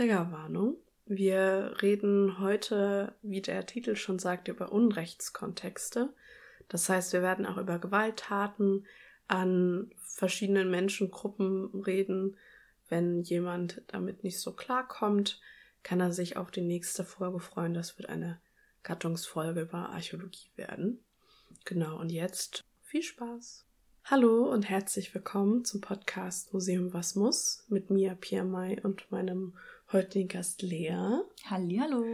Triggerwarnung. Wir reden heute, wie der Titel schon sagt, über Unrechtskontexte. Das heißt, wir werden auch über Gewalttaten an verschiedenen Menschengruppen reden. Wenn jemand damit nicht so klarkommt, kann er sich auf die nächste Folge freuen. Das wird eine Gattungsfolge über Archäologie werden. Genau, und jetzt viel Spaß. Hallo und herzlich willkommen zum Podcast Museum Was muss mit mir, Pia Mai und meinem heutigen Gast Lea. Hallihallo.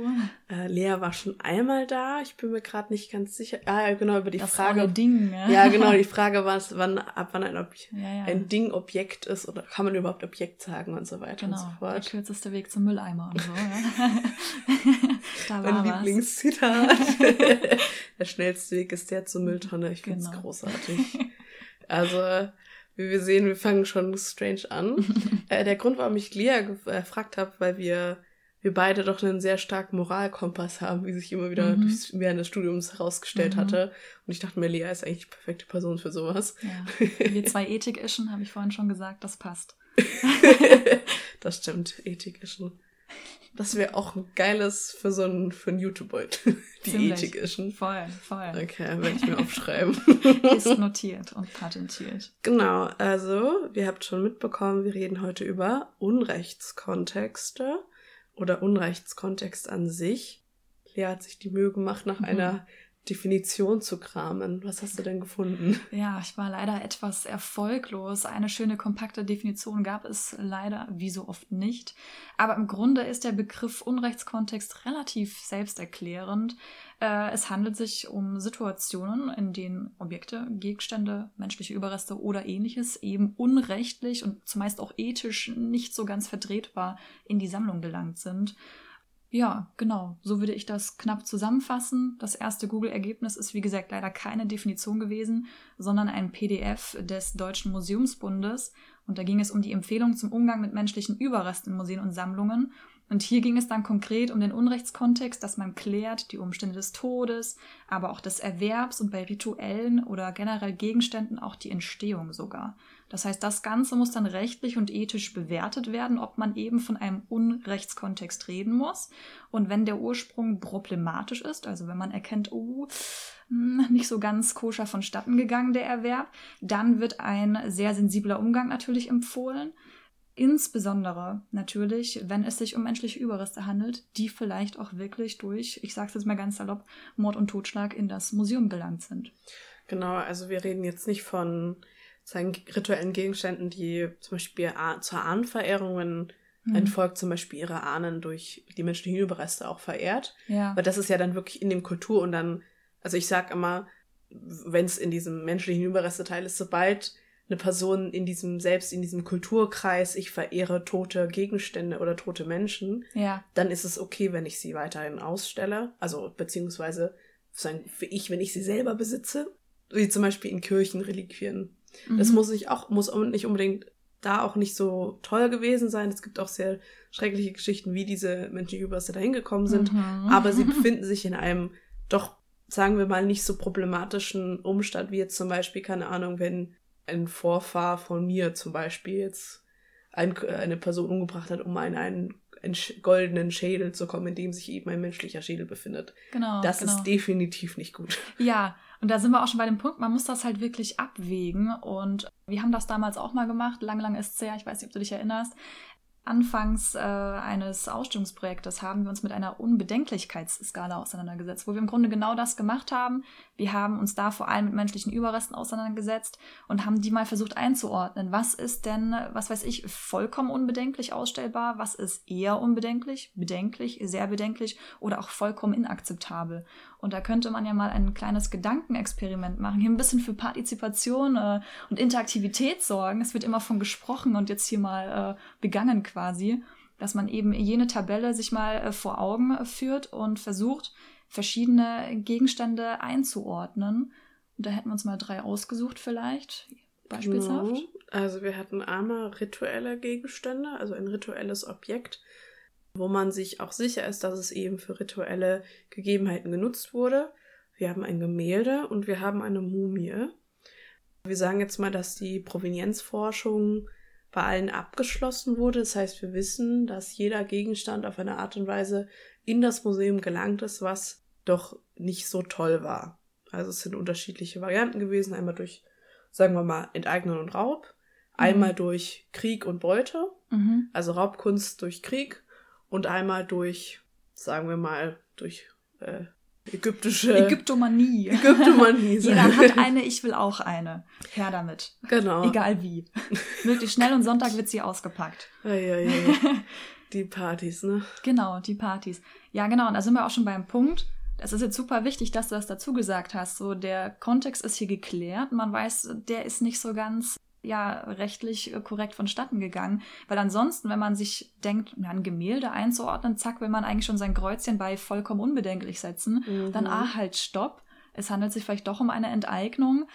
Äh, Lea war schon einmal da. Ich bin mir gerade nicht ganz sicher. Ah, ja, genau, über die das Frage. Ding, ja. ja, genau, die Frage war es, wann, ab wann ein, Ob ja, ja. ein Ding Objekt ist oder kann man überhaupt Objekt sagen und so weiter genau, und so fort. Der kürzeste Weg zum Mülleimer und so, ja. da mein war was. Lieblingszitat. der schnellste Weg ist der zur Mülltonne. Ich finde es Genau. großartig. Also, wie wir sehen, wir fangen schon strange an. äh, der Grund, warum ich Lea gef- äh, gefragt habe, weil wir, wir beide doch einen sehr starken Moralkompass haben, wie sich immer wieder Mhm. durchs, während des Studiums herausgestellt Mhm. hatte. Und ich dachte mir, Lea ist eigentlich die perfekte Person für sowas. Ja. Wir zwei Ethik-Ischen, habe ich vorhin schon gesagt, das passt. das stimmt, Ethik ist schon. Das wäre auch ein geiles für so ein, für ein YouTuber. Die Ziemlich. Ethik ist schon. Voll, voll. Okay, werde ich mir aufschreiben. Ist notiert und patentiert. Genau, also, ihr habt schon mitbekommen, wir reden heute über Unrechtskontexte oder Unrechtskontext an sich. Lea hat sich die Mühe gemacht, nach Mhm. einer Definition zu kramen. Was hast du denn gefunden? Ja, ich war leider etwas erfolglos. Eine schöne, kompakte Definition gab es leider wie so oft nicht. Aber im Grunde ist der Begriff Unrechtskontext relativ selbsterklärend. Äh, es handelt sich um Situationen, in denen Objekte, Gegenstände, menschliche Überreste oder ähnliches eben unrechtlich und zumeist auch ethisch nicht so ganz vertretbar in die Sammlung gelangt sind. Ja, genau. So würde ich das knapp zusammenfassen. Das erste Google-Ergebnis ist, wie gesagt, leider keine Definition gewesen, sondern ein PDF des Deutschen Museumsbundes. Und da ging es um die Empfehlung zum Umgang mit menschlichen Überresten in Museen und Sammlungen. Und hier ging es dann konkret um den Unrechtskontext, dass man klärt die Umstände des Todes, aber auch des Erwerbs und bei rituellen oder generell Gegenständen auch die Entstehung sogar. Das heißt, das Ganze muss dann rechtlich und ethisch bewertet werden, ob man eben von einem Unrechtskontext reden muss. Und wenn der Ursprung problematisch ist, also wenn man erkennt, oh, hm, nicht so ganz koscher vonstatten gegangen der Erwerb, dann wird ein sehr sensibler Umgang natürlich empfohlen. Insbesondere natürlich, wenn es sich um menschliche Überreste handelt, die vielleicht auch wirklich durch, ich sage es jetzt mal ganz salopp, Mord und Totschlag in das Museum gelangt sind. Genau, also wir reden jetzt nicht von sagen, rituellen Gegenständen, die zum Beispiel zur Ahnenverehrung, wenn ein Hm. Volk zum Beispiel ihre Ahnen durch die menschlichen Überreste auch verehrt. Ja. Weil das ist ja dann wirklich in dem Kultur und dann, also ich sag immer, wenn es in diesem menschlichen Überresteteil ist, sobald eine Person in diesem, selbst in diesem Kulturkreis, ich verehre tote Gegenstände oder tote Menschen, Ja. dann ist es okay, wenn ich sie weiterhin ausstelle. Also beziehungsweise sagen, für ich, wenn ich sie selber besitze, wie zum Beispiel in Kirchenreliquien. Das Mhm. muss nicht auch, muss nicht unbedingt da auch nicht so toll gewesen sein. Es gibt auch sehr schreckliche Geschichten, wie diese menschlichen Überreste dahin gekommen sind. Mhm. Aber sie befinden sich in einem doch, sagen wir mal, nicht so problematischen Umstand, wie jetzt zum Beispiel, keine Ahnung, wenn ein Vorfahr von mir zum Beispiel jetzt ein, eine Person umgebracht hat, um einen, einen sch- goldenen Schädel zu kommen, in dem sich eben ein menschlicher Schädel befindet. Genau. Das genau. ist definitiv nicht gut. Ja, und da sind wir auch schon bei dem Punkt, man muss das halt wirklich abwägen. Und wir haben das damals auch mal gemacht, lang, lang ist es her, ich weiß nicht, ob du dich erinnerst. Anfangs äh, eines Ausstellungsprojektes haben wir uns mit einer Unbedenklichkeitsskala auseinandergesetzt, wo wir im Grunde genau das gemacht haben. Wir haben uns da vor allem mit menschlichen Überresten auseinandergesetzt und haben die mal versucht einzuordnen. Was ist denn, was weiß ich, vollkommen unbedenklich ausstellbar? Was ist eher unbedenklich, bedenklich, sehr bedenklich oder auch vollkommen inakzeptabel? Und da könnte man ja mal ein kleines Gedankenexperiment machen, hier ein bisschen für Partizipation äh, und Interaktivität sorgen. Es wird immer von gesprochen und jetzt hier mal äh, begangen quasi, dass man eben jene Tabelle sich mal äh, vor Augen führt und versucht, verschiedene Gegenstände einzuordnen. Und da hätten wir uns mal drei ausgesucht vielleicht, beispielshaft. Genau. Also wir hatten einmal rituelle Gegenstände, also ein rituelles Objekt, wo man sich auch sicher ist, dass es eben für rituelle Gegebenheiten genutzt wurde. Wir haben ein Gemälde und wir haben eine Mumie. Wir sagen jetzt mal, dass die Provenienzforschung bei allen abgeschlossen wurde. Das heißt, wir wissen, dass jeder Gegenstand auf eine Art und Weise in das Museum gelangt ist, was doch nicht so toll war. Also es sind unterschiedliche Varianten gewesen. Einmal durch, sagen wir mal, Enteignung und Raub. Einmal mhm. durch Krieg und Beute. Mhm. Also Raubkunst durch Krieg. Und einmal durch, sagen wir mal, durch äh, ägyptische. Ägyptomanie. Ägyptomanie. Jeder hat eine, ich will auch eine. Her damit. Genau. Egal wie. Möglichst schnell und Sonntag wird sie ausgepackt. Ja, ja, ja. Die Partys, ne? Genau, die Partys. Ja, genau. Und da sind wir auch schon beim Punkt. Das ist jetzt super wichtig, dass du das dazu gesagt hast. So, der Kontext ist hier geklärt. Man weiß, der ist nicht so ganz ja rechtlich äh, korrekt vonstatten gegangen. Weil ansonsten, wenn man sich denkt, ein Gemälde einzuordnen, zack, will man eigentlich schon sein Kreuzchen bei vollkommen unbedenklich setzen, mhm. dann ah, halt stopp. Es handelt sich vielleicht doch um eine Enteignung.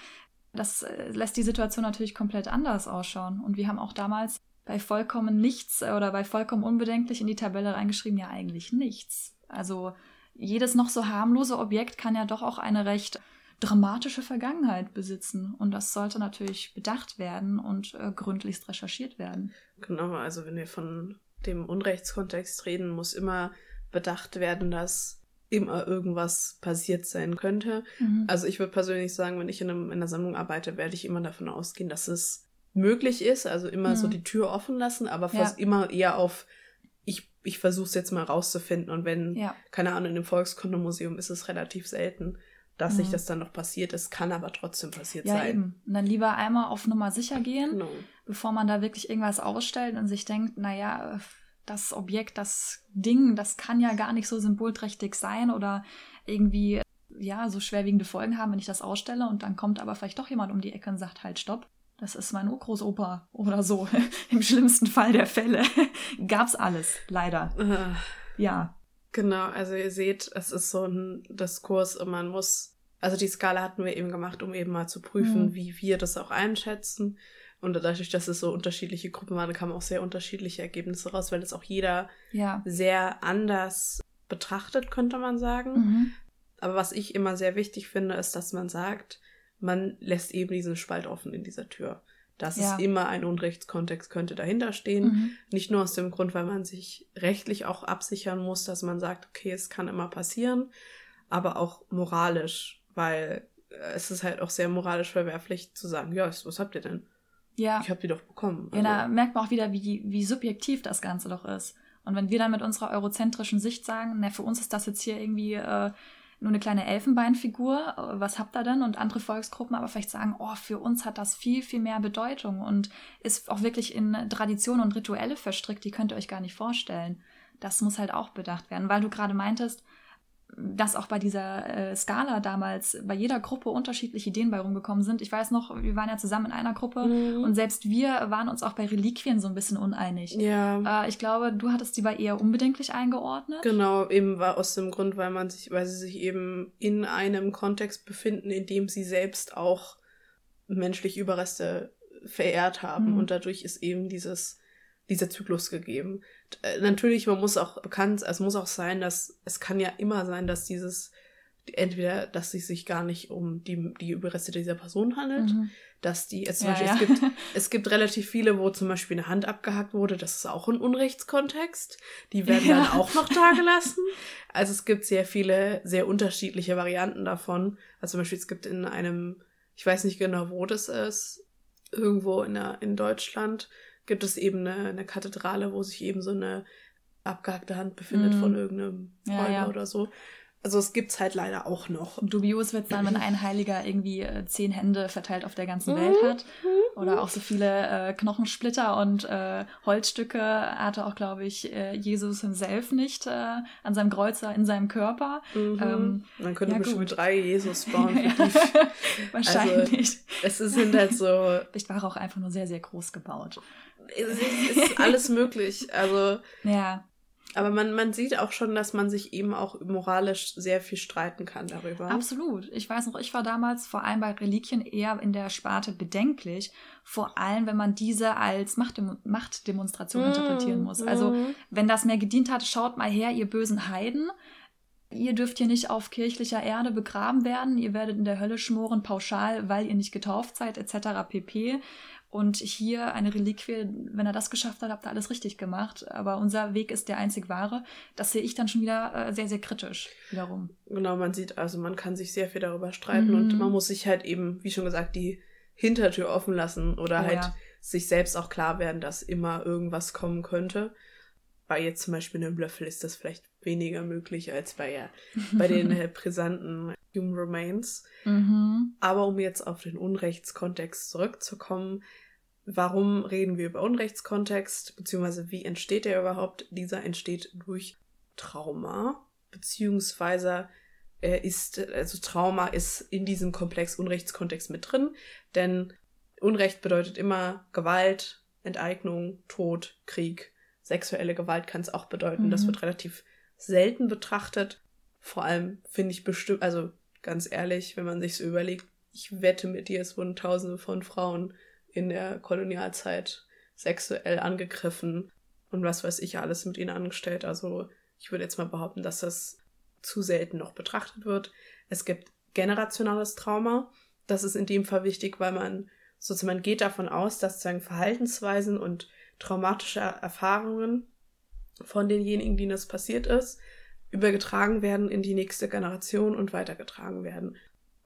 Das äh, lässt die Situation natürlich komplett anders ausschauen. Und wir haben auch damals bei vollkommen nichts äh, oder bei vollkommen unbedenklich in die Tabelle reingeschrieben, ja eigentlich nichts. Also jedes noch so harmlose Objekt kann ja doch auch eine recht dramatische Vergangenheit besitzen. Und das sollte natürlich bedacht werden und äh, gründlichst recherchiert werden. Genau, also wenn wir von dem Unrechtskontext reden, muss immer bedacht werden, dass immer irgendwas passiert sein könnte. Mhm. Also ich würde persönlich sagen, wenn ich in, einem, in einer Sammlung arbeite, werde ich immer davon ausgehen, dass es möglich ist, also immer mhm. so die Tür offen lassen, aber fast ja. immer eher auf ich, ich versuche es jetzt mal rauszufinden und wenn, ja. keine Ahnung, in dem Volkskundemuseum ist es relativ selten dass mhm. sich das dann noch passiert ist, kann aber trotzdem passiert ja, sein. Eben. Und dann lieber einmal auf Nummer sicher gehen, genau. bevor man da wirklich irgendwas ausstellt und sich denkt, naja, das Objekt, das Ding, das kann ja gar nicht so symbolträchtig sein oder irgendwie ja so schwerwiegende Folgen haben, wenn ich das ausstelle und dann kommt aber vielleicht doch jemand um die Ecke und sagt halt Stopp. Das ist mein Urgroßopa oder so. Im schlimmsten Fall der Fälle gab's alles, leider. Uh. Ja. Genau, also ihr seht, es ist so ein Diskurs man muss also die Skala hatten wir eben gemacht, um eben mal zu prüfen, mhm. wie wir das auch einschätzen. Und dadurch, dass es so unterschiedliche Gruppen waren, kamen auch sehr unterschiedliche Ergebnisse raus, weil es auch jeder ja. sehr anders betrachtet, könnte man sagen. Mhm. Aber was ich immer sehr wichtig finde, ist, dass man sagt, man lässt eben diesen Spalt offen in dieser Tür. Dass ja. es immer ein Unrechtskontext könnte dahinter stehen. Mhm. Nicht nur aus dem Grund, weil man sich rechtlich auch absichern muss, dass man sagt, okay, es kann immer passieren, aber auch moralisch weil äh, es ist halt auch sehr moralisch verwerflich zu sagen, ja, was habt ihr denn? Ja. Ich hab die doch bekommen. Also. Ja, da merkt man auch wieder, wie, wie subjektiv das Ganze doch ist. Und wenn wir dann mit unserer eurozentrischen Sicht sagen, na, für uns ist das jetzt hier irgendwie äh, nur eine kleine Elfenbeinfigur, äh, was habt ihr denn? Und andere Volksgruppen aber vielleicht sagen, oh, für uns hat das viel, viel mehr Bedeutung und ist auch wirklich in Traditionen und Rituelle verstrickt, die könnt ihr euch gar nicht vorstellen. Das muss halt auch bedacht werden, weil du gerade meintest, dass auch bei dieser äh, Skala damals bei jeder Gruppe unterschiedliche Ideen bei rumgekommen sind. Ich weiß noch, wir waren ja zusammen in einer Gruppe mhm. und selbst wir waren uns auch bei Reliquien so ein bisschen uneinig. Ja. Äh, ich glaube, du hattest die bei eher unbedenklich eingeordnet. Genau, eben war aus dem Grund, weil man sich, weil sie sich eben in einem Kontext befinden, in dem sie selbst auch menschliche Überreste verehrt haben mhm. und dadurch ist eben dieses dieser Zyklus gegeben. Äh, natürlich, man muss auch bekannt, es muss auch sein, dass es kann ja immer sein, dass dieses entweder, dass es sich gar nicht um die, die Überreste dieser Person handelt, mhm. dass die, es, ja, Beispiel, ja. es, gibt, es gibt relativ viele, wo zum Beispiel eine Hand abgehackt wurde, das ist auch ein Unrechtskontext, die werden ja. dann auch noch da gelassen. Also es gibt sehr viele, sehr unterschiedliche Varianten davon. Also zum Beispiel, es gibt in einem, ich weiß nicht genau, wo das ist, irgendwo in, der, in Deutschland, gibt es eben eine, eine Kathedrale, wo sich eben so eine abgehackte Hand befindet mm. von irgendeinem Räuber ja, ja. oder so. Also es gibt's halt leider auch noch. Dubios wird sein, wenn ein Heiliger irgendwie äh, zehn Hände verteilt auf der ganzen Welt hat. Oder auch so viele äh, Knochensplitter und äh, Holzstücke hatte auch, glaube ich, äh, Jesus himself nicht äh, an seinem Kreuzer in seinem Körper. Mhm. Ähm, Man könnte ja, bestimmt gut. drei Jesus bauen. Wahrscheinlich. Also, es sind halt so... Vielleicht war er auch einfach nur sehr, sehr groß gebaut. Es ist alles möglich. Also... Ja. Aber man, man sieht auch schon, dass man sich eben auch moralisch sehr viel streiten kann darüber. Absolut. Ich weiß noch, ich war damals vor allem bei Reliquien eher in der Sparte bedenklich. Vor allem, wenn man diese als Machtdem Machtdemonstration mm, interpretieren muss. Also, mm. wenn das mehr gedient hat, schaut mal her, ihr bösen Heiden. Ihr dürft hier nicht auf kirchlicher Erde begraben werden. Ihr werdet in der Hölle schmoren, pauschal, weil ihr nicht getauft seid, etc. pp. Und hier eine Reliquie, wenn er das geschafft hat, habt ihr alles richtig gemacht. Aber unser Weg ist der einzig wahre. Das sehe ich dann schon wieder äh, sehr, sehr kritisch wiederum. Genau, man sieht, also man kann sich sehr viel darüber streiten mhm. und man muss sich halt eben, wie schon gesagt, die Hintertür offen lassen oder oh, halt ja. sich selbst auch klar werden, dass immer irgendwas kommen könnte. Bei jetzt zum Beispiel einem Löffel ist das vielleicht weniger möglich als bei, ja, bei den äh, brisanten Human Remains. Mhm. Aber um jetzt auf den Unrechtskontext zurückzukommen, warum reden wir über Unrechtskontext, beziehungsweise wie entsteht der überhaupt? Dieser entsteht durch Trauma, beziehungsweise er ist, also Trauma ist in diesem Komplex Unrechtskontext mit drin, denn Unrecht bedeutet immer Gewalt, Enteignung, Tod, Krieg. Sexuelle Gewalt kann es auch bedeuten. Mhm. Das wird relativ selten betrachtet. Vor allem finde ich bestimmt, also ganz ehrlich, wenn man sich so überlegt, ich wette mit dir, es wurden tausende von Frauen in der Kolonialzeit sexuell angegriffen und was weiß ich alles mit ihnen angestellt. Also ich würde jetzt mal behaupten, dass das zu selten noch betrachtet wird. Es gibt generationales Trauma. Das ist in dem Fall wichtig, weil man sozusagen man geht davon aus, dass sozusagen Verhaltensweisen und traumatische Erfahrungen von denjenigen, denen das passiert ist, übergetragen werden in die nächste Generation und weitergetragen werden.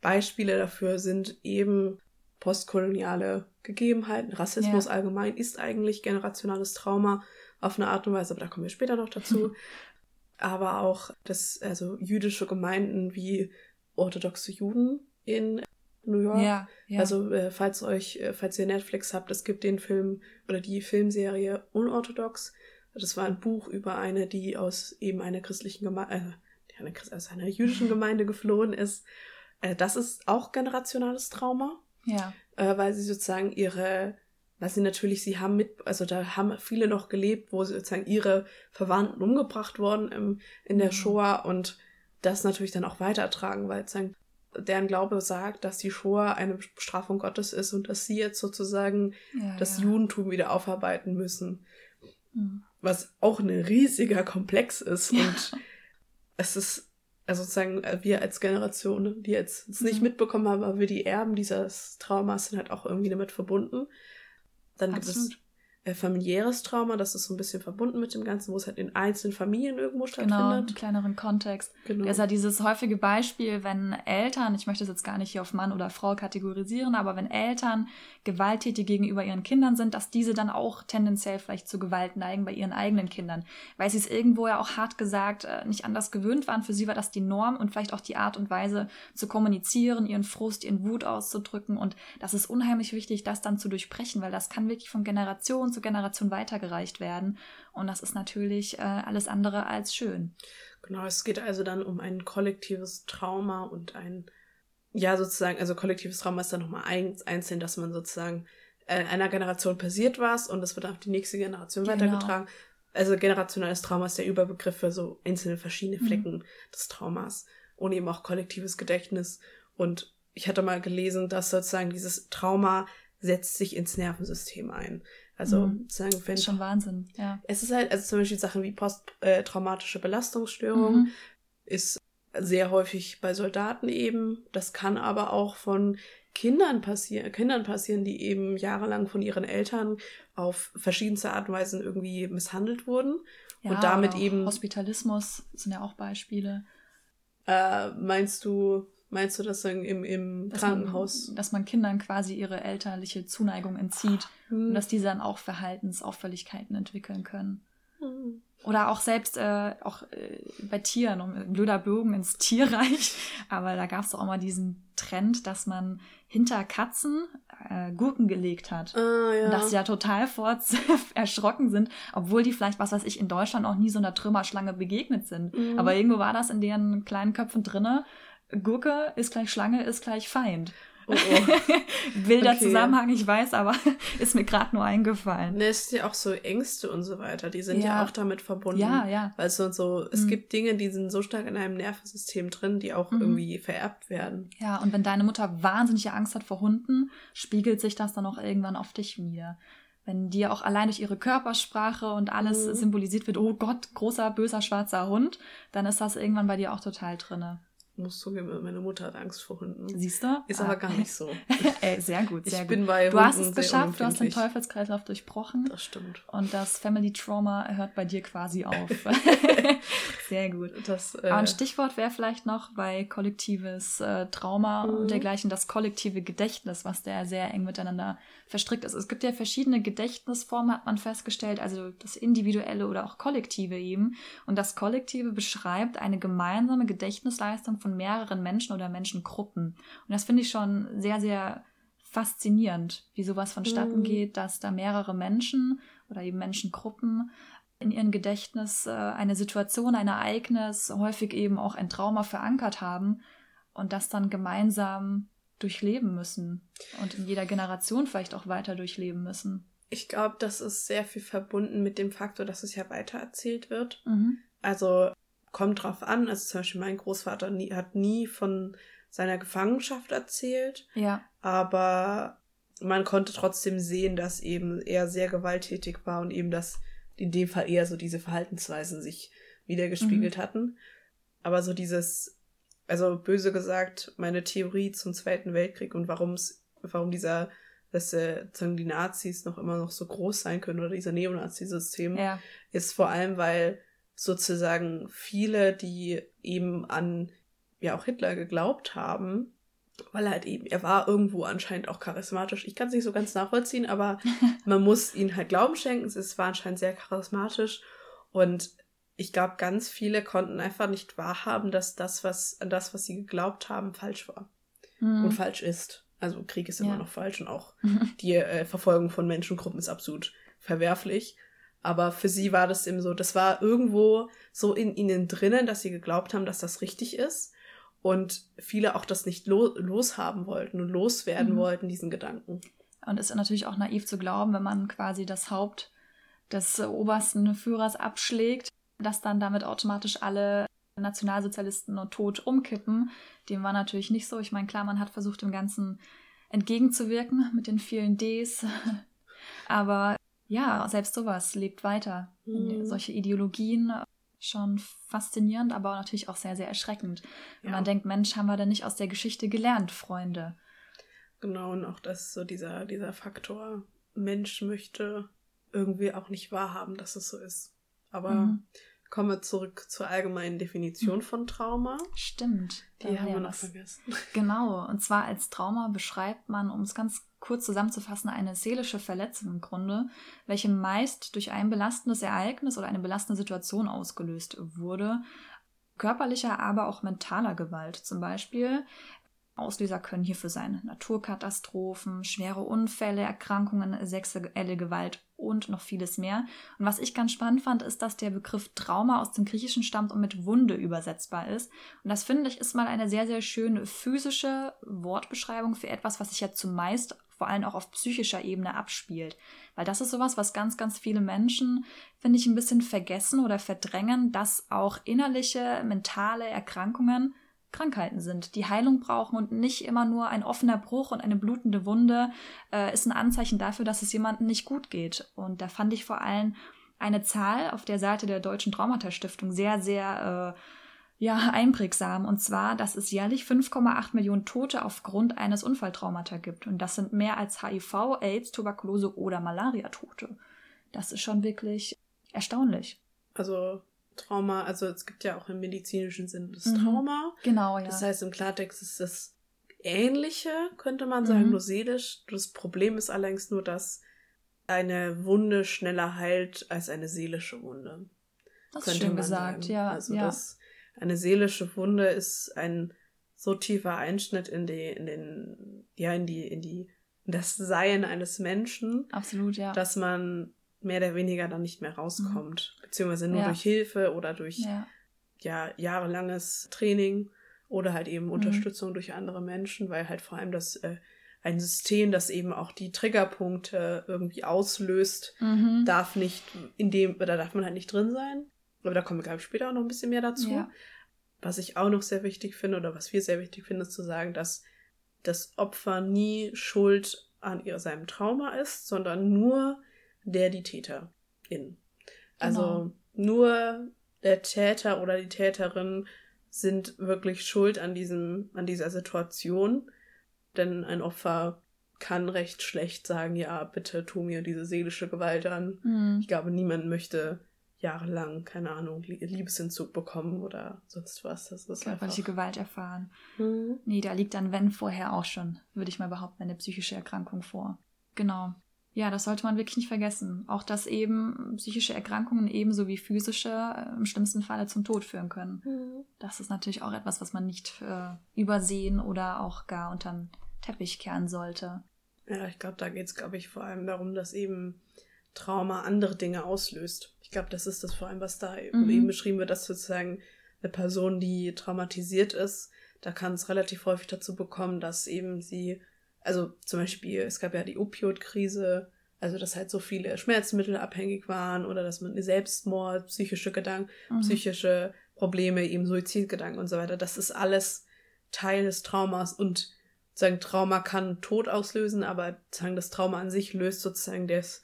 Beispiele dafür sind eben postkoloniale Gegebenheiten. Rassismus ja. allgemein ist eigentlich generationales Trauma auf eine Art und Weise, aber da kommen wir später noch dazu. aber auch das, also jüdische Gemeinden wie orthodoxe Juden in New York. Ja, ja. Also äh, falls euch, äh, falls ihr Netflix habt, es gibt den Film oder die Filmserie Unorthodox. Das war ein Buch über eine, die aus eben einer christlichen Gemeinde, äh, aus einer jüdischen Gemeinde geflohen ist. Äh, das ist auch generationales Trauma. Ja. Äh, weil sie sozusagen ihre, weil sie natürlich, sie haben mit, also da haben viele noch gelebt, wo sozusagen ihre Verwandten umgebracht worden im, in der mhm. Shoah und das natürlich dann auch weitertragen, weil sozusagen deren Glaube sagt, dass die Shoah eine Bestrafung Gottes ist und dass sie jetzt sozusagen ja, das ja. Judentum wieder aufarbeiten müssen. Mhm. Was auch ein riesiger Komplex ist ja. und es ist also sozusagen äh, wir als Generation, ne, die jetzt es nicht mhm. mitbekommen haben, aber wir die Erben dieses Traumas sind halt auch irgendwie damit verbunden. Dann Absolut. gibt es äh, familiäres Trauma, das ist so ein bisschen verbunden mit dem Ganzen, wo es halt in einzelnen Familien irgendwo stattfindet. Genau, einen kleineren Kontext. Genau. Das ist ja dieses häufige Beispiel, wenn Eltern, ich möchte es jetzt gar nicht hier auf Mann oder Frau kategorisieren, aber wenn Eltern gewalttätig gegenüber ihren Kindern sind, dass diese dann auch tendenziell vielleicht zu Gewalt neigen bei ihren eigenen Kindern, weil sie es irgendwo ja auch hart gesagt äh, nicht anders gewöhnt waren. Für sie war das die Norm und vielleicht auch die Art und Weise zu kommunizieren, ihren Frust, ihren Wut auszudrücken und das ist unheimlich wichtig, das dann zu durchbrechen, weil das kann wirklich von Generation zu Generation weitergereicht werden. Und das ist natürlich äh, alles andere als schön. Genau, es geht also dann um ein kollektives Trauma und ein, ja, sozusagen, also kollektives Trauma ist dann nochmal ein, einzeln, dass man sozusagen äh, einer Generation passiert was und das wird auf die nächste Generation genau. weitergetragen. Also generationales Trauma ist der Überbegriff für so einzelne verschiedene mhm. Flecken mhm. des Traumas und eben auch kollektives Gedächtnis. Und ich hatte mal gelesen, dass sozusagen dieses Trauma setzt sich ins Nervensystem ein. Also mhm. sagen, wenn. Schon Wahnsinn, ja. Es ist halt, also zum Beispiel Sachen wie posttraumatische Belastungsstörung mhm. ist sehr häufig bei Soldaten eben. Das kann aber auch von Kindern passieren, Kindern passieren, die eben jahrelang von ihren Eltern auf verschiedenste Art und Weisen irgendwie misshandelt wurden. Ja, und damit eben. Hospitalismus sind ja auch Beispiele. Äh, meinst du Meinst du das im, im dass Krankenhaus? Man, dass man Kindern quasi ihre elterliche Zuneigung entzieht hm. und dass diese dann auch Verhaltensauffälligkeiten entwickeln können. Hm. Oder auch selbst äh, auch äh, bei Tieren, um blöder Bogen ins Tierreich, aber da gab es auch mal diesen Trend, dass man hinter Katzen äh, Gurken gelegt hat. Ah, ja. Und dass sie ja total fort erschrocken sind, obwohl die vielleicht, was weiß ich, in Deutschland auch nie so einer Trümmerschlange begegnet sind. Mhm. Aber irgendwo war das in deren kleinen Köpfen drinne Gurke ist gleich Schlange, ist gleich Feind. Oh, oh. Wilder okay. Zusammenhang, ich weiß, aber ist mir gerade nur eingefallen. Ne, es ist ja auch so Ängste und so weiter, die sind ja, ja auch damit verbunden. Ja, ja. Weil es so, so es mhm. gibt Dinge, die sind so stark in einem Nervensystem drin, die auch mhm. irgendwie vererbt werden. Ja, und wenn deine Mutter wahnsinnige Angst hat vor Hunden, spiegelt sich das dann auch irgendwann auf dich wieder. Wenn dir auch allein durch ihre Körpersprache und alles mhm. symbolisiert wird, oh Gott, großer, böser, schwarzer Hund, dann ist das irgendwann bei dir auch total drinne. Muss zugeben, meine Mutter hat Angst vor Hunden. Siehst du? Ist ah. aber gar nicht so. Ey, sehr gut, sehr ich gut. Bin bei du Hunden hast es geschafft, du hast den Teufelskreislauf durchbrochen. Das stimmt. Und das Family Trauma hört bei dir quasi auf. sehr gut. Das, äh, aber ein Stichwort wäre vielleicht noch bei kollektives äh, Trauma mhm. und dergleichen das kollektive Gedächtnis, was da sehr eng miteinander verstrickt ist. Es gibt ja verschiedene Gedächtnisformen, hat man festgestellt, also das individuelle oder auch kollektive eben. Und das Kollektive beschreibt eine gemeinsame Gedächtnisleistung von mehreren Menschen oder Menschengruppen. Und das finde ich schon sehr, sehr faszinierend, wie sowas vonstatten mhm. geht, dass da mehrere Menschen oder eben Menschengruppen in ihrem Gedächtnis äh, eine Situation, ein Ereignis, häufig eben auch ein Trauma verankert haben und das dann gemeinsam durchleben müssen und in jeder Generation vielleicht auch weiter durchleben müssen. Ich glaube, das ist sehr viel verbunden mit dem Faktor, dass es ja weitererzählt wird. Mhm. Also kommt drauf an. Also zum Beispiel mein Großvater nie, hat nie von seiner Gefangenschaft erzählt. Ja. Aber man konnte trotzdem sehen, dass eben er sehr gewalttätig war und eben, dass in dem Fall eher so diese Verhaltensweisen sich wiedergespiegelt mhm. hatten. Aber so dieses, also böse gesagt, meine Theorie zum Zweiten Weltkrieg und warum es, warum dieser, dass äh, die Nazis noch immer noch so groß sein können oder dieser Neonazi-System, ja. ist vor allem, weil sozusagen viele, die eben an ja auch Hitler geglaubt haben, weil er halt eben, er war irgendwo anscheinend auch charismatisch. Ich kann es nicht so ganz nachvollziehen, aber man muss ihn halt Glauben schenken. Es war anscheinend sehr charismatisch und ich glaube, ganz viele konnten einfach nicht wahrhaben, dass das, was, an das, was sie geglaubt haben, falsch war. Mhm. Und falsch ist. Also Krieg ist immer ja. noch falsch und auch die äh, Verfolgung von Menschengruppen ist absolut verwerflich. Aber für sie war das eben so, das war irgendwo so in ihnen drinnen, dass sie geglaubt haben, dass das richtig ist. Und viele auch das nicht lo loshaben wollten und loswerden mhm. wollten, diesen Gedanken. Und es ist natürlich auch naiv zu glauben, wenn man quasi das Haupt des obersten Führers abschlägt, dass dann damit automatisch alle Nationalsozialisten und tot umkippen. Dem war natürlich nicht so. Ich meine, klar, man hat versucht, dem Ganzen entgegenzuwirken mit den vielen Ds. Aber ja, selbst sowas lebt weiter. Mhm. Solche Ideologien schon faszinierend, aber natürlich auch sehr, sehr erschreckend. Ja. man denkt, Mensch, haben wir denn nicht aus der Geschichte gelernt, Freunde? Genau, und auch das so dieser, dieser Faktor, Mensch möchte irgendwie auch nicht wahrhaben, dass es so ist. Aber mhm. kommen wir zurück zur allgemeinen Definition von Trauma. Stimmt. Die haben wir noch vergessen. Genau. Und zwar als Trauma beschreibt man, um es ganz kurz zusammenzufassen, eine seelische Verletzung im Grunde, welche meist durch ein belastendes Ereignis oder eine belastende Situation ausgelöst wurde. Körperlicher, aber auch mentaler Gewalt zum Beispiel. Auslöser können hierfür sein Naturkatastrophen, schwere Unfälle, Erkrankungen, sexuelle Gewalt und noch vieles mehr. Und was ich ganz spannend fand, ist, dass der Begriff Trauma aus dem Griechischen stammt und mit Wunde übersetzbar ist. Und das finde ich ist mal eine sehr, sehr schöne physische Wortbeschreibung für etwas, was sich ja zumeist vor allem auch auf psychischer Ebene abspielt. Weil das ist sowas, was ganz, ganz viele Menschen, finde ich, ein bisschen vergessen oder verdrängen, dass auch innerliche, mentale Erkrankungen Krankheiten sind, die Heilung brauchen und nicht immer nur ein offener Bruch und eine blutende Wunde äh, ist ein Anzeichen dafür, dass es jemandem nicht gut geht. Und da fand ich vor allem eine Zahl auf der Seite der Deutschen Traumata Stiftung sehr, sehr äh, ja, einprägsam. Und zwar, dass es jährlich 5,8 Millionen Tote aufgrund eines Unfalltraumata gibt. Und das sind mehr als HIV, AIDS, Tuberkulose oder Malaria-Tote. Das ist schon wirklich erstaunlich. Also Trauma, also es gibt ja auch im medizinischen Sinn das mhm. Trauma. Genau, ja. Das heißt, im Klartext ist das Ähnliche, könnte man sagen, mhm. nur seelisch. Das Problem ist allerdings nur, dass eine Wunde schneller heilt als eine seelische Wunde. Das ist schön gesagt, sagen. ja. Also ja. das eine seelische Wunde ist ein so tiefer Einschnitt in die, in den, ja, in die, in die, in das Sein eines Menschen. Absolut, ja. Dass man mehr oder weniger dann nicht mehr rauskommt. Mhm. Beziehungsweise nur ja. durch Hilfe oder durch, ja. ja. jahrelanges Training oder halt eben mhm. Unterstützung durch andere Menschen, weil halt vor allem das, äh, ein System, das eben auch die Triggerpunkte irgendwie auslöst, mhm. darf nicht in dem, da darf man halt nicht drin sein. Aber da kommen wir, glaube ich, später auch noch ein bisschen mehr dazu. Ja. Was ich auch noch sehr wichtig finde oder was wir sehr wichtig finden, ist zu sagen, dass das Opfer nie schuld an ihr, seinem Trauma ist, sondern nur der die Täterin. Also genau. nur der Täter oder die Täterin sind wirklich schuld an diesem, an dieser Situation. Denn ein Opfer kann recht schlecht sagen, ja, bitte tu mir diese seelische Gewalt an. Mhm. Ich glaube, niemand möchte jahrelang, keine Ahnung, Liebesentzug bekommen oder sonst was. Das ist Körperliche einfach... Gewalt erfahren. Mhm. Nee, da liegt dann, wenn vorher auch schon, würde ich mal behaupten, eine psychische Erkrankung vor. Genau. Ja, das sollte man wirklich nicht vergessen. Auch, dass eben psychische Erkrankungen ebenso wie physische äh, im schlimmsten Falle zum Tod führen können. Mhm. Das ist natürlich auch etwas, was man nicht äh, übersehen oder auch gar unter den Teppich kehren sollte. Ja, ich glaube, da geht es, glaube ich, vor allem darum, dass eben Trauma andere Dinge auslöst. Ich glaube, das ist das vor allem, was da mhm. eben beschrieben wird, dass sozusagen eine Person, die traumatisiert ist, da kann es relativ häufig dazu bekommen, dass eben sie also zum Beispiel, es gab ja die Opioid-Krise, also dass halt so viele Schmerzmittel abhängig waren oder dass man Selbstmord, psychische Gedanken, mhm. psychische Probleme, eben Suizidgedanken und so weiter, das ist alles Teil des Traumas und sozusagen Trauma kann Tod auslösen, aber sozusagen das Trauma an sich löst sozusagen des,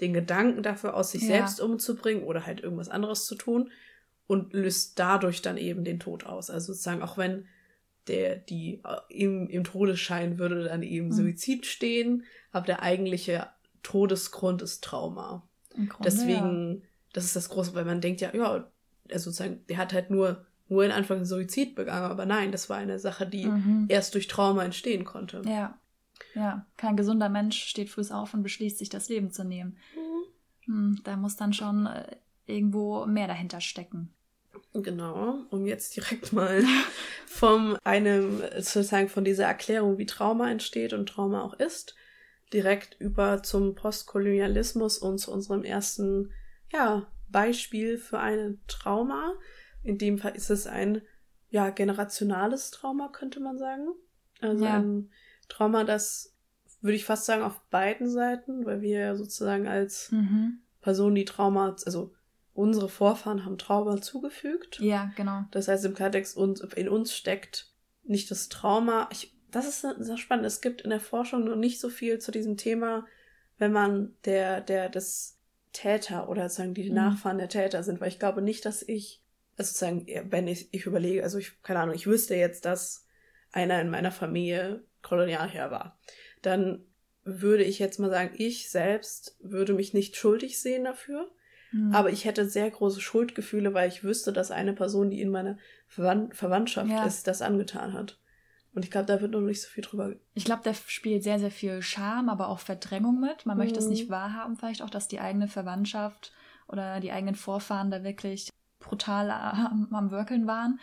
den Gedanken dafür aus, sich ja. selbst umzubringen oder halt irgendwas anderes zu tun und löst dadurch dann eben den Tod aus. Also sozusagen auch wenn der, die äh, im, im Todesschein würde dann eben mhm. Suizid stehen, aber der eigentliche Todesgrund ist Trauma. Grunde, Deswegen, ja. das ist das Große, weil man denkt ja, ja, also sozusagen, der hat halt nur, nur in Anfang Suizid begangen, aber nein, das war eine Sache, die mhm. erst durch Trauma entstehen konnte. Ja. Ja, kein gesunder Mensch steht früh auf und beschließt, sich das Leben zu nehmen. Mhm. Hm, da muss dann schon äh, irgendwo mehr dahinter stecken. Genau, um jetzt direkt mal vom einem sozusagen von dieser Erklärung, wie Trauma entsteht und Trauma auch ist, direkt über zum Postkolonialismus und zu unserem ersten ja, Beispiel für ein Trauma. In dem Fall ist es ein ja, generationales Trauma, könnte man sagen. Also ja. ein Trauma, das würde ich fast sagen auf beiden Seiten, weil wir sozusagen als mhm. Person, die Trauma, also unsere Vorfahren haben Trauma zugefügt. Ja, genau. Das heißt, im Klartext uns, in uns steckt nicht das Trauma. Ich, das ist sehr spannend. Es gibt in der Forschung noch nicht so viel zu diesem Thema, wenn man der, der, des Täter oder sozusagen die mhm. Nachfahren der Täter sind, weil ich glaube nicht, dass ich, also sozusagen, wenn ich, ich überlege, also ich, keine Ahnung, ich wüsste jetzt, dass einer in meiner Familie Kolonialherr war, dann würde ich jetzt mal sagen, ich selbst würde mich nicht schuldig sehen dafür. Mhm. Aber ich hätte sehr große Schuldgefühle, weil ich wüsste, dass eine Person, die in meiner Verwand Verwandtschaft ja. ist, das angetan hat. Und ich glaube, da wird noch nicht so viel drüber. Ich glaube, da spielt sehr, sehr viel Scham, aber auch Verdrängung mit. Man mhm. möchte es nicht mhm. wahrhaben, vielleicht auch, dass die eigene Verwandtschaft oder die eigenen Vorfahren da wirklich brutal am, am Wirkeln waren.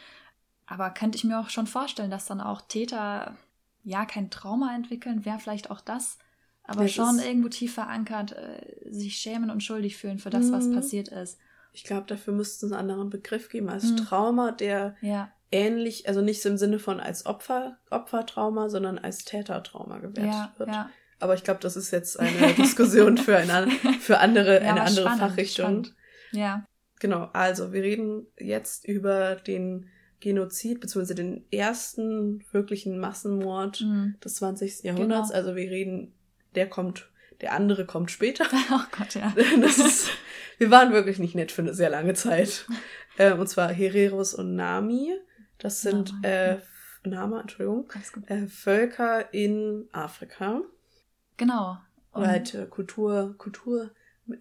Aber könnte ich mir auch schon vorstellen, dass dann auch Täter ja kein Trauma entwickeln, wäre vielleicht auch das aber das schon irgendwo tief verankert, äh, sich schämen und schuldig fühlen für das, was mhm. passiert ist. Ich glaube, dafür müsste es einen anderen Begriff geben als mhm. Trauma, der ja. ähnlich, also nicht so im Sinne von als Opfer, Opfertrauma, sondern als Tätertrauma gewertet ja, wird. Ja. Aber ich glaube, das ist jetzt eine Diskussion für, eine, für andere, eine andere spannend, Fachrichtung. Spannend. Ja. Genau, also wir reden jetzt über den Genozid, beziehungsweise den ersten wirklichen Massenmord mhm. des 20. Jahrhunderts. Genau. Also wir reden der kommt, der andere kommt später. Oh Gott, ja. Das ist, wir waren wirklich nicht nett für eine sehr lange Zeit. Äh, und zwar Hereros und Nami. Das sind Nama, äh, Nama Entschuldigung, äh, Völker in Afrika. Genau. Oder halt äh, Kultur, Kultur,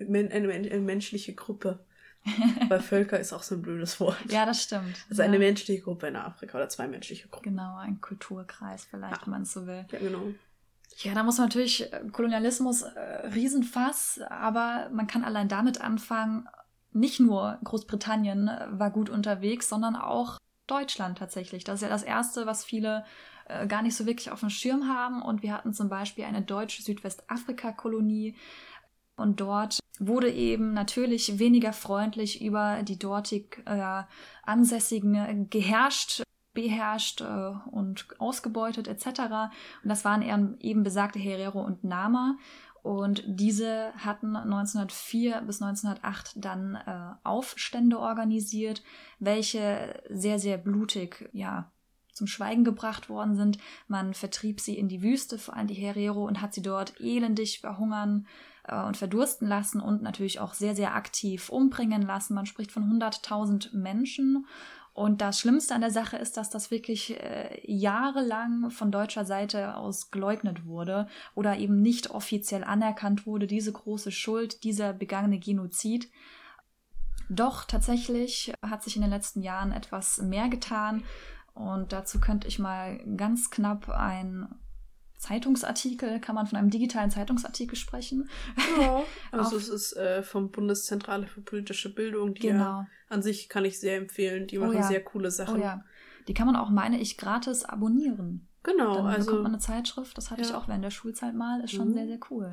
eine, eine menschliche Gruppe. Weil Völker ist auch so ein blödes Wort. Ja, das stimmt. Also ja. eine menschliche Gruppe in Afrika oder zwei menschliche Gruppen. Genau, ein Kulturkreis vielleicht, ja. wenn man es so will. Ja, genau. Ja, da muss man natürlich äh, Kolonialismus äh, Riesenfass, aber man kann allein damit anfangen. Nicht nur Großbritannien äh, war gut unterwegs, sondern auch Deutschland tatsächlich. Das ist ja das Erste, was viele äh, gar nicht so wirklich auf dem Schirm haben. Und wir hatten zum Beispiel eine deutsche Südwestafrika-Kolonie. Und dort wurde eben natürlich weniger freundlich über die dortig äh, Ansässigen geherrscht beherrscht äh, und ausgebeutet etc. Und das waren eben besagte Herero und Nama. Und diese hatten 1904 bis 1908 dann äh, Aufstände organisiert, welche sehr, sehr blutig, ja, zum Schweigen gebracht worden sind. Man vertrieb sie in die Wüste, vor allem die Herero, und hat sie dort elendig verhungern äh, und verdursten lassen und natürlich auch sehr, sehr aktiv umbringen lassen. Man spricht von 100.000 Menschen Und das Schlimmste an der Sache ist, dass das wirklich äh, jahrelang von deutscher Seite aus geleugnet wurde oder eben nicht offiziell anerkannt wurde, diese große Schuld, dieser begangene Genozid. Doch tatsächlich hat sich in den letzten Jahren etwas mehr getan. Und dazu könnte ich mal ganz knapp ein Zeitungsartikel, kann man von einem digitalen Zeitungsartikel sprechen. Ja, also es ist äh, vom Bundeszentrale für politische Bildung, die genau. ja, an sich kann ich sehr empfehlen. Die oh machen oh ja. sehr coole Sachen. Oh ja. Die kann man auch, meine ich, gratis abonnieren. Genau, Dann also. bekommt man eine Zeitschrift, das hatte ja. ich auch während der Schulzeit mal, ist schon mhm. sehr, sehr cool.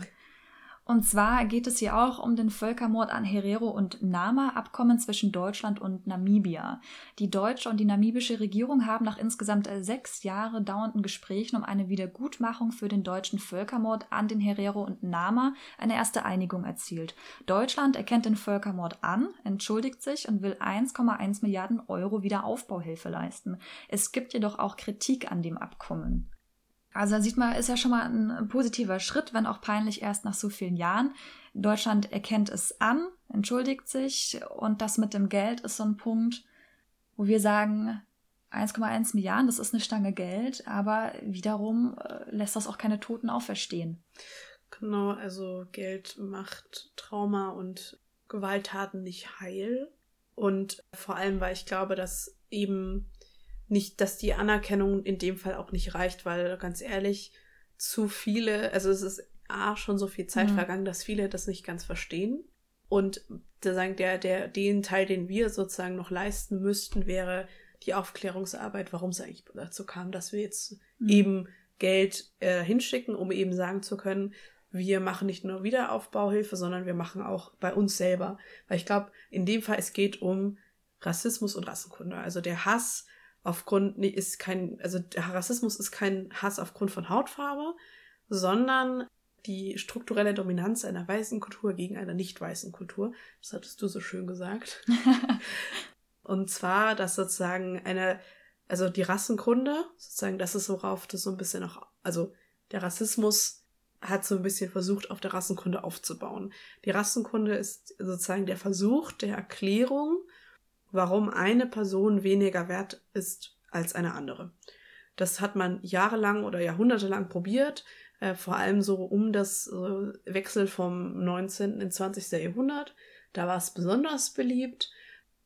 Und zwar geht es hier auch um den Völkermord an Herero und Nama, Abkommen zwischen Deutschland und Namibia. Die deutsche und die namibische Regierung haben nach insgesamt sechs Jahre dauernden Gesprächen um eine Wiedergutmachung für den deutschen Völkermord an den Herero und Nama eine erste Einigung erzielt. Deutschland erkennt den Völkermord an, entschuldigt sich und will 1,1 Milliarden Euro Wiederaufbauhilfe leisten. Es gibt jedoch auch Kritik an dem Abkommen. Also da sieht man, ist ja schon mal ein positiver Schritt, wenn auch peinlich erst nach so vielen Jahren. Deutschland erkennt es an, entschuldigt sich und das mit dem Geld ist so ein Punkt, wo wir sagen, 1,1 Milliarden, das ist eine Stange Geld, aber wiederum äh, lässt das auch keine Toten auferstehen. Genau, also Geld macht Trauma und Gewalttaten nicht heil. Und vor allem, weil ich glaube, dass eben nicht, dass die Anerkennung in dem Fall auch nicht reicht, weil ganz ehrlich, zu viele, also es ist A, schon so viel Zeit mhm. vergangen, dass viele das nicht ganz verstehen. Und der, sagen, der, der, den Teil, den wir sozusagen noch leisten müssten, wäre die Aufklärungsarbeit, warum es eigentlich dazu kam, dass wir jetzt mhm. eben Geld äh, hinschicken, um eben sagen zu können, wir machen nicht nur Wiederaufbauhilfe, sondern wir machen auch bei uns selber. Weil ich glaube, in dem Fall, es geht um Rassismus und Rassenkunde. Also der Hass aufgrund, nee, ist kein, also Rassismus ist kein Hass aufgrund von Hautfarbe, sondern die strukturelle Dominanz einer weißen Kultur gegen eine nicht weißen Kultur. Das hattest du so schön gesagt. Und zwar, dass sozusagen eine, also die Rassenkunde, sozusagen, das ist worauf das so ein bisschen noch, also der Rassismus hat so ein bisschen versucht, auf der Rassenkunde aufzubauen. Die Rassenkunde ist sozusagen der Versuch der Erklärung warum eine Person weniger wert ist als eine andere. Das hat man jahrelang oder jahrhundertelang probiert, äh, vor allem so um das äh, Wechsel vom 19. ins 20. Jahrhundert. Da war es besonders beliebt.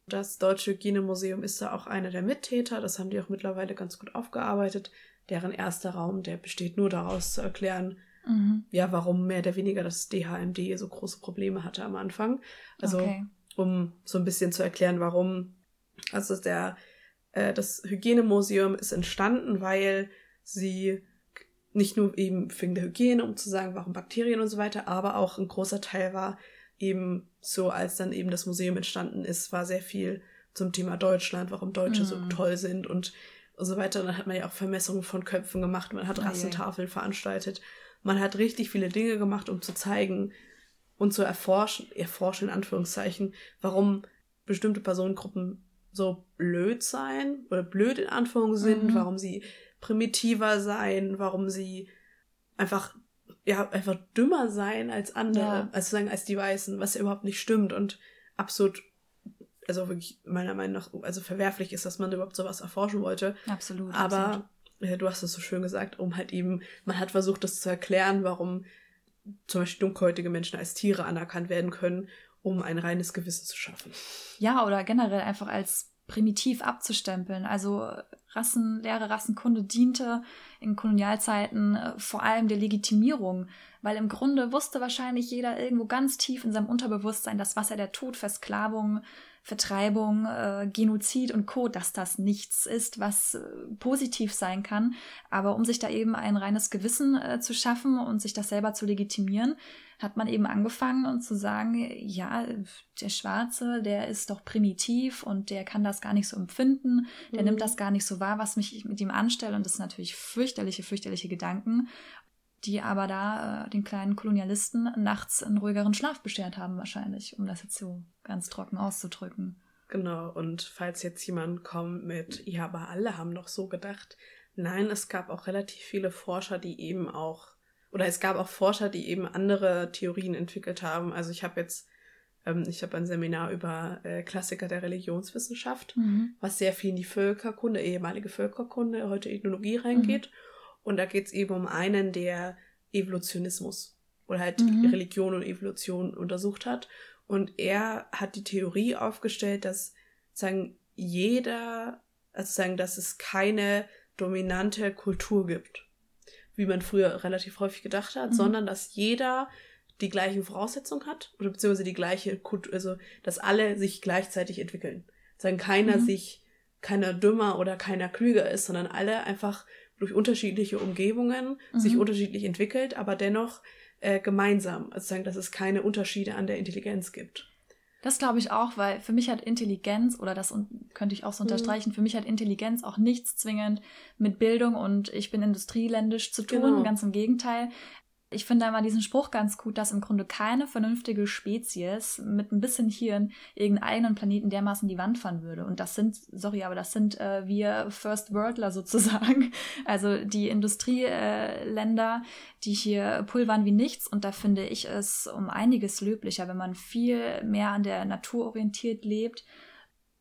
Das Deutsche Hygienemuseum ist da auch einer der Mittäter. Das haben die auch mittlerweile ganz gut aufgearbeitet. Deren erster Raum, der besteht nur daraus zu erklären, mhm. ja, warum mehr oder weniger das DHMD so große Probleme hatte am Anfang. Also okay um so ein bisschen zu erklären, warum. Also der, äh, das Hygienemuseum ist entstanden, weil sie nicht nur eben wegen der Hygiene, um zu sagen, warum Bakterien und so weiter, aber auch ein großer Teil war eben so, als dann eben das Museum entstanden ist, war sehr viel zum Thema Deutschland, warum Deutsche mhm. so toll sind und, und so weiter. Und dann hat man ja auch Vermessungen von Köpfen gemacht, man hat Rassentafeln veranstaltet, man hat richtig viele Dinge gemacht, um zu zeigen, und zu erforschen, erforschen in Anführungszeichen, warum bestimmte Personengruppen so blöd sein oder blöd in Anführung sind, mhm. warum sie primitiver sein, warum sie einfach ja einfach dümmer sein als andere, ja. als sagen als die Weißen, was ja überhaupt nicht stimmt und absolut also wirklich meiner Meinung nach also verwerflich ist, dass man überhaupt sowas erforschen wollte. Absolut. Aber absolut. Ja, du hast es so schön gesagt, um halt eben man hat versucht, das zu erklären, warum zum Beispiel dunkelhäutige Menschen als Tiere anerkannt werden können, um ein reines Gewissen zu schaffen. Ja, oder generell einfach als primitiv abzustempeln. Also Rassen, leere Rassenkunde diente in Kolonialzeiten äh, vor allem der Legitimierung, weil im Grunde wusste wahrscheinlich jeder irgendwo ganz tief in seinem Unterbewusstsein, dass was er der Tod, Versklavung, Vertreibung, äh, Genozid und Co., dass das nichts ist, was äh, positiv sein kann. Aber um sich da eben ein reines Gewissen äh, zu schaffen und sich das selber zu legitimieren, hat man eben angefangen und zu sagen, ja, der Schwarze, der ist doch primitiv und der kann das gar nicht so empfinden, der mhm. nimmt das gar nicht so wahr, was mich mit ihm anstelle. Und das sind natürlich fürchterliche, fürchterliche Gedanken die aber da äh, den kleinen Kolonialisten nachts einen ruhigeren Schlaf beschert haben wahrscheinlich, um das jetzt so ganz trocken auszudrücken. Genau, und falls jetzt jemand kommt mit, ja, aber alle haben doch so gedacht. Nein, es gab auch relativ viele Forscher, die eben auch, oder es gab auch Forscher, die eben andere Theorien entwickelt haben. Also ich habe jetzt ähm, ich habe ein Seminar über äh, Klassiker der Religionswissenschaft, mhm. was sehr viel in die Völkerkunde, ehemalige Völkerkunde, heute Ethnologie reingeht. Mhm. Und da geht es eben um einen, der Evolutionismus oder halt mhm. Religion und Evolution untersucht hat. Und er hat die Theorie aufgestellt, dass sagen jeder, also sagen, dass es keine dominante Kultur gibt, wie man früher relativ häufig gedacht hat, mhm. sondern dass jeder die gleichen Voraussetzungen hat oder beziehungsweise die gleiche Kultur, also dass alle sich gleichzeitig entwickeln. Sagen keiner mhm. sich, keiner dümmer oder keiner klüger ist, sondern alle einfach durch unterschiedliche Umgebungen mhm. sich unterschiedlich entwickelt, aber dennoch äh, gemeinsam. Also sagen, dass es keine Unterschiede an der Intelligenz gibt. Das glaube ich auch, weil für mich hat Intelligenz, oder das könnte ich auch so mhm. unterstreichen, mhm. für mich hat Intelligenz auch nichts zwingend mit Bildung und ich bin industrieländisch zu tun, genau. ganz im Gegenteil. Ich finde einmal diesen Spruch ganz gut, dass im Grunde keine vernünftige Spezies mit ein bisschen Hirn irgendeinen eigenen Planeten dermaßen die Wand fahren würde. Und das sind, sorry, aber das sind äh, wir First Worldler sozusagen. Also die Industrieländer, die hier pulvern wie nichts. Und da finde ich es um einiges löblicher, wenn man viel mehr an der Natur orientiert lebt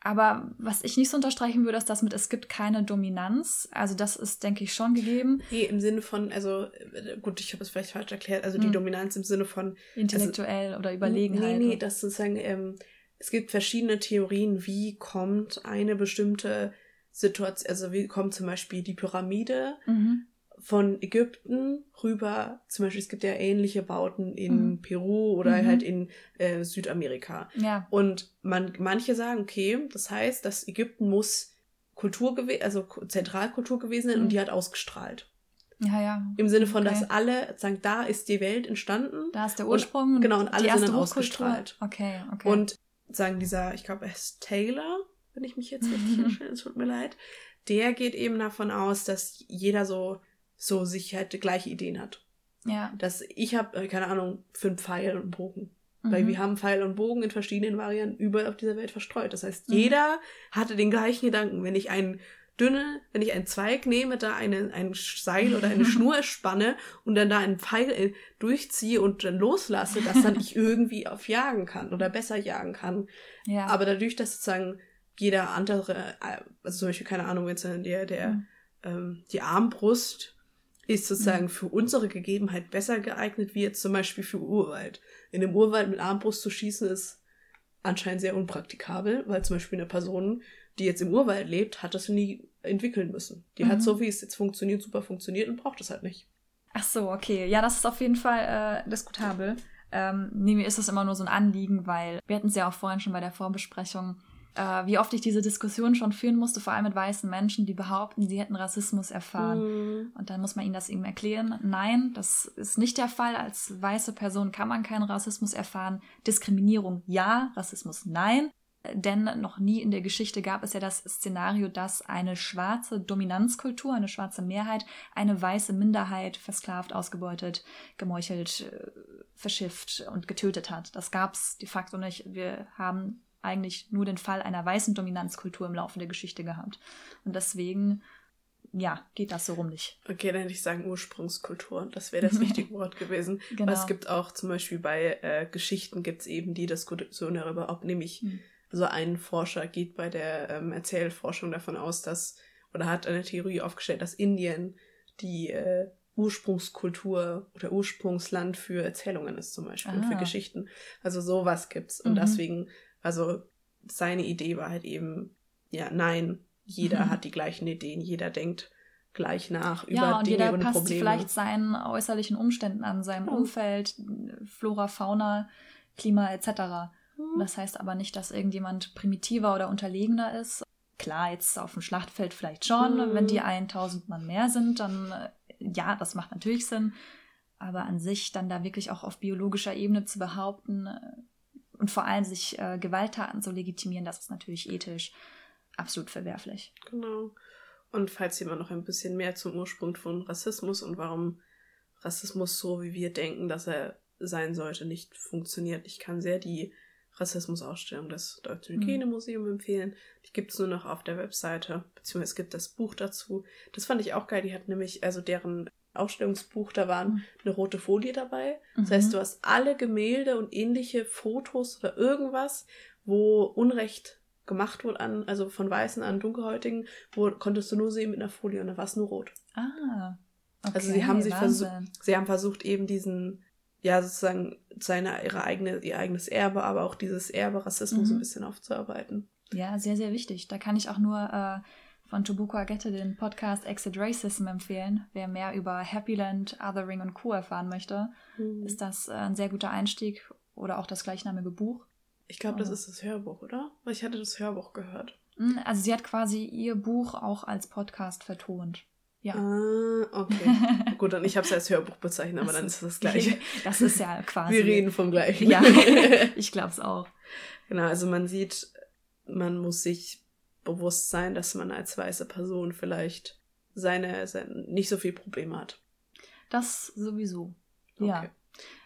aber was ich nicht so unterstreichen würde, ist das mit, es gibt keine Dominanz. Also das ist, denke ich, schon gegeben. Nee, im Sinne von, also äh, gut, ich habe es vielleicht falsch erklärt, also hm. die Dominanz im Sinne von... Intellektuell also, oder Überlegenheit. Nee, nee, das sozusagen, ähm, es gibt verschiedene Theorien, wie kommt eine bestimmte Situation, also wie kommt zum Beispiel die Pyramide mhm von Ägypten rüber, zum Beispiel, es gibt ja ähnliche Bauten in mhm. Peru oder mhm. halt in äh, Südamerika. Ja. Und man, manche sagen, okay, das heißt, dass Ägypten muss Kultur gewesen, also Zentralkultur gewesen sein mhm. und die hat ausgestrahlt. Ja, ja. Im Sinne von, okay. dass alle sagen, da ist die Welt entstanden. Da ist der Ursprung. Und, genau, und alle sind dann ausgestrahlt. Okay, okay. Und sagen dieser, ich glaube, er ist Taylor, wenn ich mich jetzt richtig erinnere, es tut mir leid, der geht eben davon aus, dass jeder so so sich halt gleiche Ideen hat. Ja. Dass ich habe, äh, keine Ahnung, fünf Pfeil und Bogen. Mhm. Weil wir haben Pfeil und Bogen in verschiedenen Varianten überall auf dieser Welt verstreut. Das heißt, mhm. jeder hatte den gleichen Gedanken. Wenn ich einen dünne, wenn ich einen Zweig nehme, da eine, ein Seil oder eine Schnur spanne und dann da einen Pfeil äh, durchziehe und dann loslasse, dass dann ich irgendwie auf jagen kann oder besser jagen kann. Ja. Aber dadurch, dass sozusagen jeder andere, äh, also zum Beispiel, keine Ahnung, es der, der, mhm. ähm, die Armbrust ist sozusagen für unsere Gegebenheit besser geeignet, wie jetzt zum Beispiel für Urwald. In dem Urwald mit Armbrust zu schießen ist anscheinend sehr unpraktikabel, weil zum Beispiel eine Person, die jetzt im Urwald lebt, hat das nie entwickeln müssen. Die mhm. hat so, wie es jetzt funktioniert, super funktioniert und braucht es halt nicht. Ach so, okay. Ja, das ist auf jeden Fall äh, diskutabel. Ähm, nee, mir ist das immer nur so ein Anliegen, weil wir hatten es ja auch vorhin schon bei der Vorbesprechung, äh, wie oft ich diese Diskussion schon führen musste, vor allem mit weißen Menschen, die behaupten, sie hätten Rassismus erfahren. Mhm. Und dann muss man ihnen das eben erklären. Nein, das ist nicht der Fall. Als weiße Person kann man keinen Rassismus erfahren. Diskriminierung ja, Rassismus nein. Denn noch nie in der Geschichte gab es ja das Szenario, dass eine schwarze Dominanzkultur, eine schwarze Mehrheit, eine weiße Minderheit versklavt, ausgebeutet, gemeuchelt, äh, verschifft und getötet hat. Das gab es de facto nicht. Wir haben eigentlich nur den Fall einer weißen Dominanzkultur im Laufe der Geschichte gehabt. Und deswegen, ja, geht das so rum nicht. Okay, dann hätte ich sagen Ursprungskultur. Das wäre das richtige Wort gewesen. Genau. Aber es gibt auch zum Beispiel bei äh, Geschichten gibt es eben die Diskussion darüber, ob nämlich hm. so ein Forscher geht bei der ähm, Erzählforschung davon aus, dass, oder hat eine Theorie aufgestellt, dass Indien die äh, Ursprungskultur oder Ursprungsland für Erzählungen ist zum Beispiel, ah. für Geschichten. Also sowas gibt's. Und mhm. deswegen also seine Idee war halt eben, ja, nein, jeder mhm. hat die gleichen Ideen, jeder denkt gleich nach über ja, und Dinge jeder und passt Probleme. vielleicht seinen äußerlichen Umständen an, seinem ja. Umfeld, Flora, Fauna, Klima etc. Mhm. Das heißt aber nicht, dass irgendjemand primitiver oder unterlegener ist. Klar, jetzt auf dem Schlachtfeld vielleicht schon. Mhm. Wenn die 1000 Mann mehr sind, dann äh, ja, das macht natürlich Sinn. Aber an sich dann da wirklich auch auf biologischer Ebene zu behaupten, äh, und vor allem sich äh, Gewalttaten zu legitimieren, das ist natürlich ethisch absolut verwerflich. Genau. Und falls jemand noch ein bisschen mehr zum Ursprung von Rassismus und warum Rassismus so, wie wir denken, dass er sein sollte, nicht funktioniert, ich kann sehr die Rassismusausstellung des Deutschen mhm. Hygienemuseums empfehlen. Die gibt es nur noch auf der Webseite, beziehungsweise es gibt das Buch dazu. Das fand ich auch geil. Die hat nämlich, also deren Ausstellungsbuch, da waren mhm. eine rote Folie dabei. Das mhm. heißt, du hast alle Gemälde und ähnliche Fotos oder irgendwas, wo Unrecht gemacht wurde an, also von Weißen an Dunkelhäutigen, wo konntest du nur sehen mit einer Folie und da war es nur rot. Ah. Okay, also sie haben sich versucht, sie haben versucht eben diesen, ja sozusagen seine ihre eigene ihr eigenes Erbe, aber auch dieses Erbe Rassismus mhm. ein bisschen aufzuarbeiten. Ja, sehr sehr wichtig. Da kann ich auch nur äh, von Tobuko Agette den Podcast Exit Racism empfehlen. Wer mehr über Happyland, Othering und Co. erfahren möchte, mhm. ist das äh, ein sehr guter Einstieg oder auch das gleichnamige Buch. Ich glaube, das ist das Hörbuch, oder? Weil ich hatte das Hörbuch gehört. Hm, also sie hat quasi ihr Buch auch als Podcast vertont. Ja. Ah, okay. Gut, dann ich habe es als Hörbuch bezeichnet, aber dann ist es das gleiche. Das ist ja quasi. Wir reden vom gleichen. Ja, ich glaube es auch. Genau, also man sieht, man muss sich bewusst sein, dass man als weiße Person vielleicht seine, seine nicht so viel Probleme hat. Das sowieso. Okay. Ja.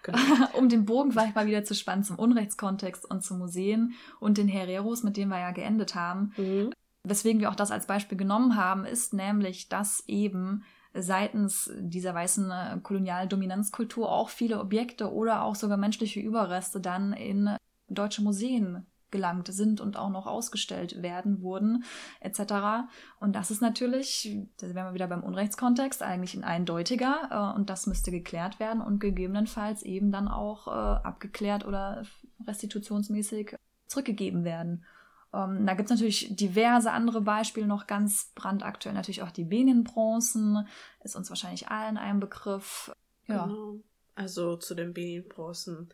Genau. um den Bogen vielleicht mal wieder zu spannen zum Unrechtskontext und zu Museen und den Hereros, mit denen wir ja geendet haben. Mhm. Weswegen wir auch das als Beispiel genommen haben, ist nämlich, dass eben seitens dieser weißen äh, Kolonialdominanzkultur auch viele Objekte oder auch sogar menschliche Überreste dann in deutsche Museen gelangt sind und auch noch ausgestellt werden wurden, etc. Und das ist natürlich, da wären wir wieder beim Unrechtskontext, eigentlich ein eindeutiger äh, und das müsste geklärt werden und gegebenenfalls eben dann auch äh, abgeklärt oder restitutionsmäßig zurückgegeben werden. Ähm, da gibt es natürlich diverse andere Beispiele, noch ganz brandaktuell natürlich auch die Benin-Bronzen, ist uns wahrscheinlich allen ein Begriff. Ja. Genau. Also zu den Benin-Bronzen,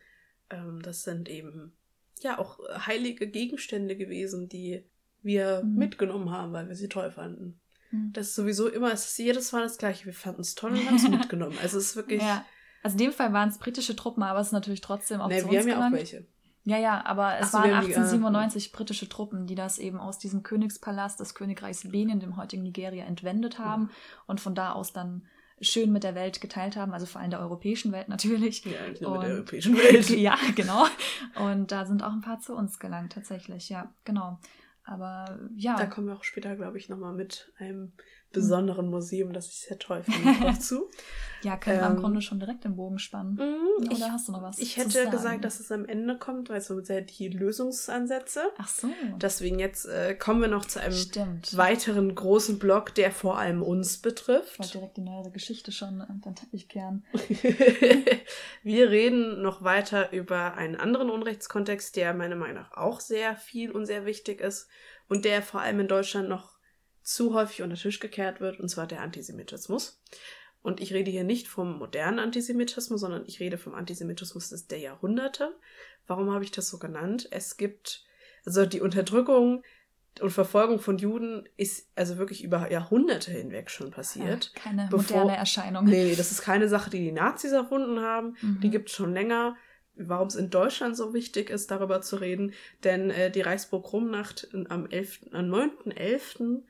ähm, das sind eben ja auch heilige Gegenstände gewesen, die wir mhm. mitgenommen haben, weil wir sie toll fanden. Mhm. Das ist sowieso immer, es ist jedes Mal das Gleiche. Wir fanden es toll und haben es mitgenommen. Also es ist wirklich. Ja. Also in dem Fall waren es britische Truppen, aber es ist natürlich trotzdem auch nee, zu wir uns haben ja auch welche. Ja, ja, aber es so, waren 1897 die, britische Truppen, die das eben aus diesem Königspalast des Königreichs Benin, dem heutigen Nigeria, entwendet haben ja. und von da aus dann schön mit der Welt geteilt haben, also vor allem der europäischen Welt natürlich. Ja, nicht nur und, mit der europäischen Welt. ja, genau. Und da sind auch ein paar zu uns gelangt, tatsächlich, ja, genau. Aber ja. Da kommen wir auch später, glaube ich, nochmal mit einem besonderen Museum, das ich sehr toll finde, drauf zu. ja, können wir ähm, im Grunde schon direkt den Bogen spannen. Mm, Oder ich, hast du noch was? Ich hätte gesagt, dass es am Ende kommt, weil so sehr die Lösungsansätze. Ach so. Deswegen jetzt äh, kommen wir noch zu einem Stimmt. weiteren großen Block, der vor allem uns betrifft. Ich wollte direkt die neuere Geschichte schon unter den Teppich kehren. wir reden noch weiter über einen anderen Unrechtskontext, der meiner Meinung nach auch sehr viel und sehr wichtig ist und der vor allem in Deutschland noch zu häufig unter Tisch gekehrt wird, und zwar der Antisemitismus. Und ich rede hier nicht vom modernen Antisemitismus, sondern ich rede vom Antisemitismus des der Jahrhunderte. Warum habe ich das so genannt? Es gibt, also die Unterdrückung und Verfolgung von Juden ist also wirklich über Jahrhunderte hinweg schon passiert. Ja, keine bevor, moderne Erscheinung. Nee, das ist keine Sache, die die Nazis erfunden haben. Mhm. Die gibt es schon länger. Warum es in Deutschland so wichtig ist, darüber zu reden, denn äh, die Reichspogromnacht am, 11., am 9.11.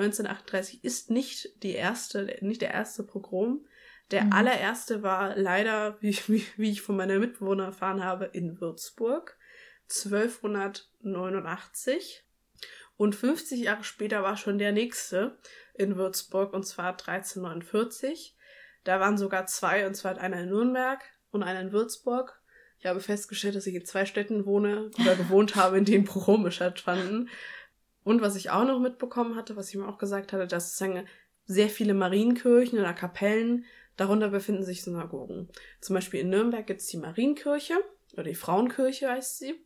1938 ist nicht die erste, nicht der erste Pogrom. Der mhm. allererste war leider, wie, wie, wie ich von meiner Mitbewohner erfahren habe, in Würzburg 1289. Und 50 Jahre später war schon der nächste in Würzburg, und zwar 1349. Da waren sogar zwei, und zwar einer in Nürnberg und einer in Würzburg. Ich habe festgestellt, dass ich in zwei Städten wohne oder gewohnt habe, in denen Pogrome stattfanden. Und was ich auch noch mitbekommen hatte, was ich mir auch gesagt hatte, dass sozusagen sehr viele Marienkirchen oder Kapellen, darunter befinden sich Synagogen. Zum Beispiel in Nürnberg gibt es die Marienkirche oder die Frauenkirche heißt sie.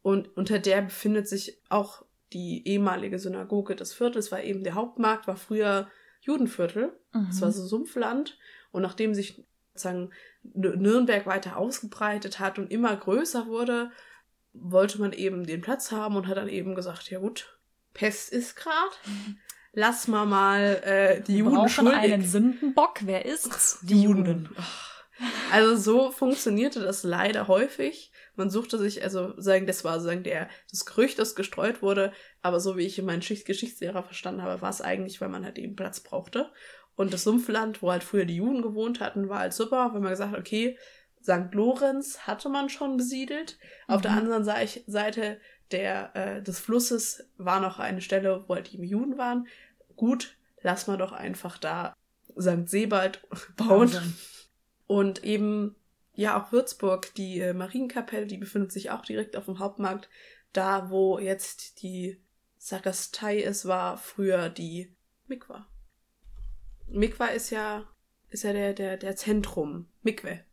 Und unter der befindet sich auch die ehemalige Synagoge des Viertels, weil eben der Hauptmarkt war früher Judenviertel. Mhm. Das war so Sumpfland. Und nachdem sich sozusagen Nürnberg weiter ausgebreitet hat und immer größer wurde, wollte man eben den Platz haben und hat dann eben gesagt, ja gut, Pest ist grad. Lass mal mal äh, die Juden brauchen schuldig. einen Sündenbock. Wer ist's? Die Juden. Also so funktionierte das leider häufig. Man suchte sich, also sagen, das war sagen der das Gerücht, das gestreut wurde, aber so wie ich in meinen Geschichtslehrer verstanden habe, war es eigentlich, weil man halt eben Platz brauchte. Und das Sumpfland, wo halt früher die Juden gewohnt hatten, war halt super, wenn man gesagt hat, okay, St. Lorenz hatte man schon besiedelt. Mhm. Auf der mhm. anderen Seite der, äh, des Flusses war noch eine Stelle, wo halt die Juden waren. Gut, lass mal doch einfach da St. Sebald bauen. Wahnsinn. Und eben, ja, auch Würzburg, die äh, Marienkapelle, die befindet sich auch direkt auf dem Hauptmarkt. Da, wo jetzt die Sakristei ist, war früher die Mikwa. Mikwa ist ja, ist ja der, der, der Zentrum. Mikwe.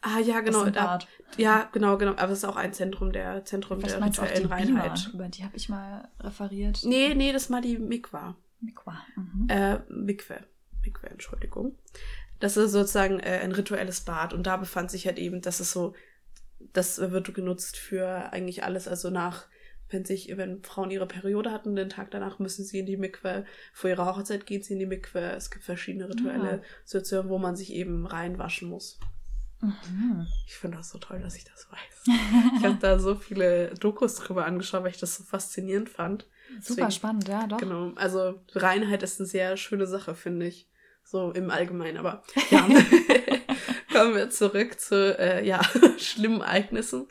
Ah, ja, genau. Da, ja, genau, genau. Aber es ist auch ein Zentrum der Zentrum Was der rituellen Reinheit. Über die habe ich mal referiert. Nee, nee, das war die Mikwa. Mikwa. Mhm. Äh, Mikwe. Mikwe, Entschuldigung. Das ist sozusagen äh, ein rituelles Bad und da befand sich halt eben, das ist so, das wird genutzt für eigentlich alles, also nach, wenn sich, wenn Frauen ihre Periode hatten, den Tag danach müssen sie in die Mikwe, vor ihrer Hochzeit gehen sie in die Mikwe, es gibt verschiedene rituelle ja. Situationen, wo man sich eben reinwaschen muss. Mhm. Ich finde das so toll, dass ich das weiß. ich habe da so viele Dokus drüber angeschaut, weil ich das so faszinierend fand. Super Deswegen, spannend, ja, doch. Genau. Also Reinheit ist eine sehr schöne Sache, finde ich. So im Allgemeinen. Aber ja, kommen wir zurück zu äh, ja, schlimmen Ereignissen.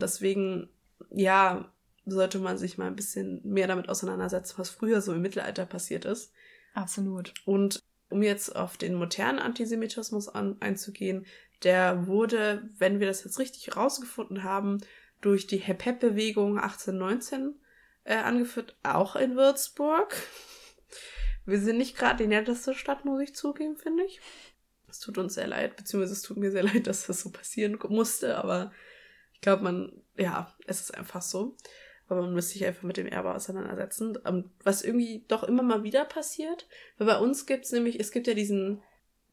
Deswegen, ja, sollte man sich mal ein bisschen mehr damit auseinandersetzen, was früher so im Mittelalter passiert ist. Absolut. Und um jetzt auf den modernen Antisemitismus an, einzugehen, der wurde, wenn wir das jetzt richtig rausgefunden haben, durch die Hep-Hep-Bewegung 1819 äh, angeführt, auch in Würzburg. Wir sind nicht gerade die netteste Stadt, muss ich zugeben, finde ich. Es tut uns sehr leid, beziehungsweise es tut mir sehr leid, dass das so passieren musste, aber ich glaube, man, ja, es ist einfach so. Aber man müsste sich einfach mit dem Erbe auseinandersetzen. Was irgendwie doch immer mal wieder passiert. Weil bei uns gibt es nämlich, es gibt ja diesen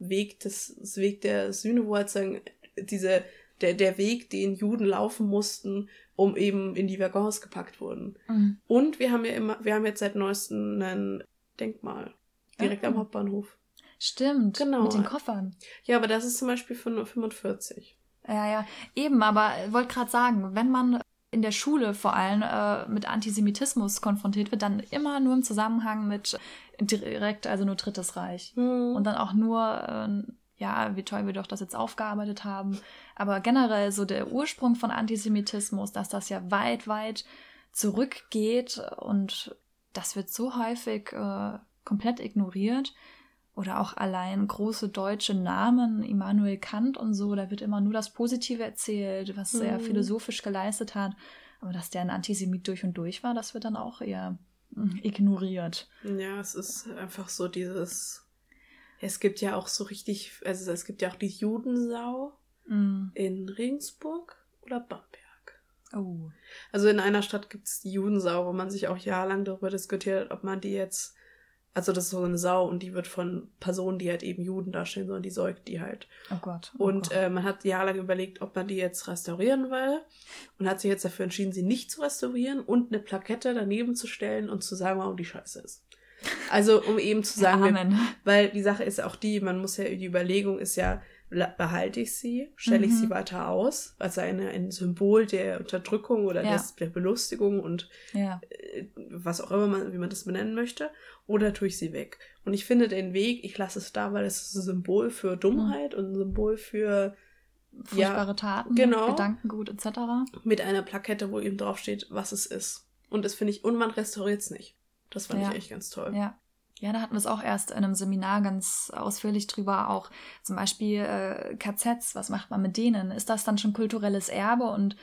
Weg des, das Weg der Sühne, wo halt sagen, diese, der, der Weg, den Juden laufen mussten, um eben in die Waggons gepackt wurden. Mhm. Und wir haben ja immer, wir haben jetzt seit neuestem ein Denkmal. Direkt ah. am Hauptbahnhof. Stimmt. Genau. Mit den Koffern. Ja, aber das ist zum Beispiel von 45. Ja, ja. Eben, aber wollte gerade sagen, wenn man in der Schule vor allem äh, mit Antisemitismus konfrontiert wird, dann immer nur im Zusammenhang mit direkt, also nur Drittes Reich. Mhm. Und dann auch nur, äh, ja, wie toll wir doch das jetzt aufgearbeitet haben. Aber generell so der Ursprung von Antisemitismus, dass das ja weit, weit zurückgeht und das wird so häufig äh, komplett ignoriert. Oder auch allein große deutsche Namen, Immanuel Kant und so, da wird immer nur das Positive erzählt, was mhm. er philosophisch geleistet hat. Aber dass der ein Antisemit durch und durch war, das wird dann auch eher hm, ignoriert. Ja, es ist einfach so dieses. Es gibt ja auch so richtig, also es gibt ja auch die Judensau mm. in Regensburg oder Bamberg. Oh. Also in einer Stadt gibt es die Judensau, wo man sich auch jahrelang darüber diskutiert, ob man die jetzt, also das ist so eine Sau und die wird von Personen, die halt eben Juden darstellen, sondern die säugt die halt. Oh Gott. Oh und Gott. Äh, man hat jahrelang überlegt, ob man die jetzt restaurieren will und hat sich jetzt dafür entschieden, sie nicht zu restaurieren und eine Plakette daneben zu stellen und zu sagen, warum die scheiße ist. Also um eben zu sagen, wir, weil die Sache ist auch die, man muss ja, die Überlegung ist ja, behalte ich sie, stelle ich mhm. sie weiter aus, als eine, ein Symbol der Unterdrückung oder ja. des, der Belustigung und ja. äh, was auch immer man, wie man das benennen möchte, oder tue ich sie weg. Und ich finde den Weg, ich lasse es da, weil es ist ein Symbol für Dummheit mhm. und ein Symbol für furchtbare ja, Taten, genau, Gedankengut etc. Mit einer Plakette, wo eben draufsteht, was es ist. Und das finde ich, und man restauriert es nicht. Das fand ich echt ganz toll. Ja. Ja, da hatten wir es auch erst in einem Seminar ganz ausführlich drüber, auch zum Beispiel äh, KZs, was macht man mit denen? Ist das dann schon kulturelles Erbe und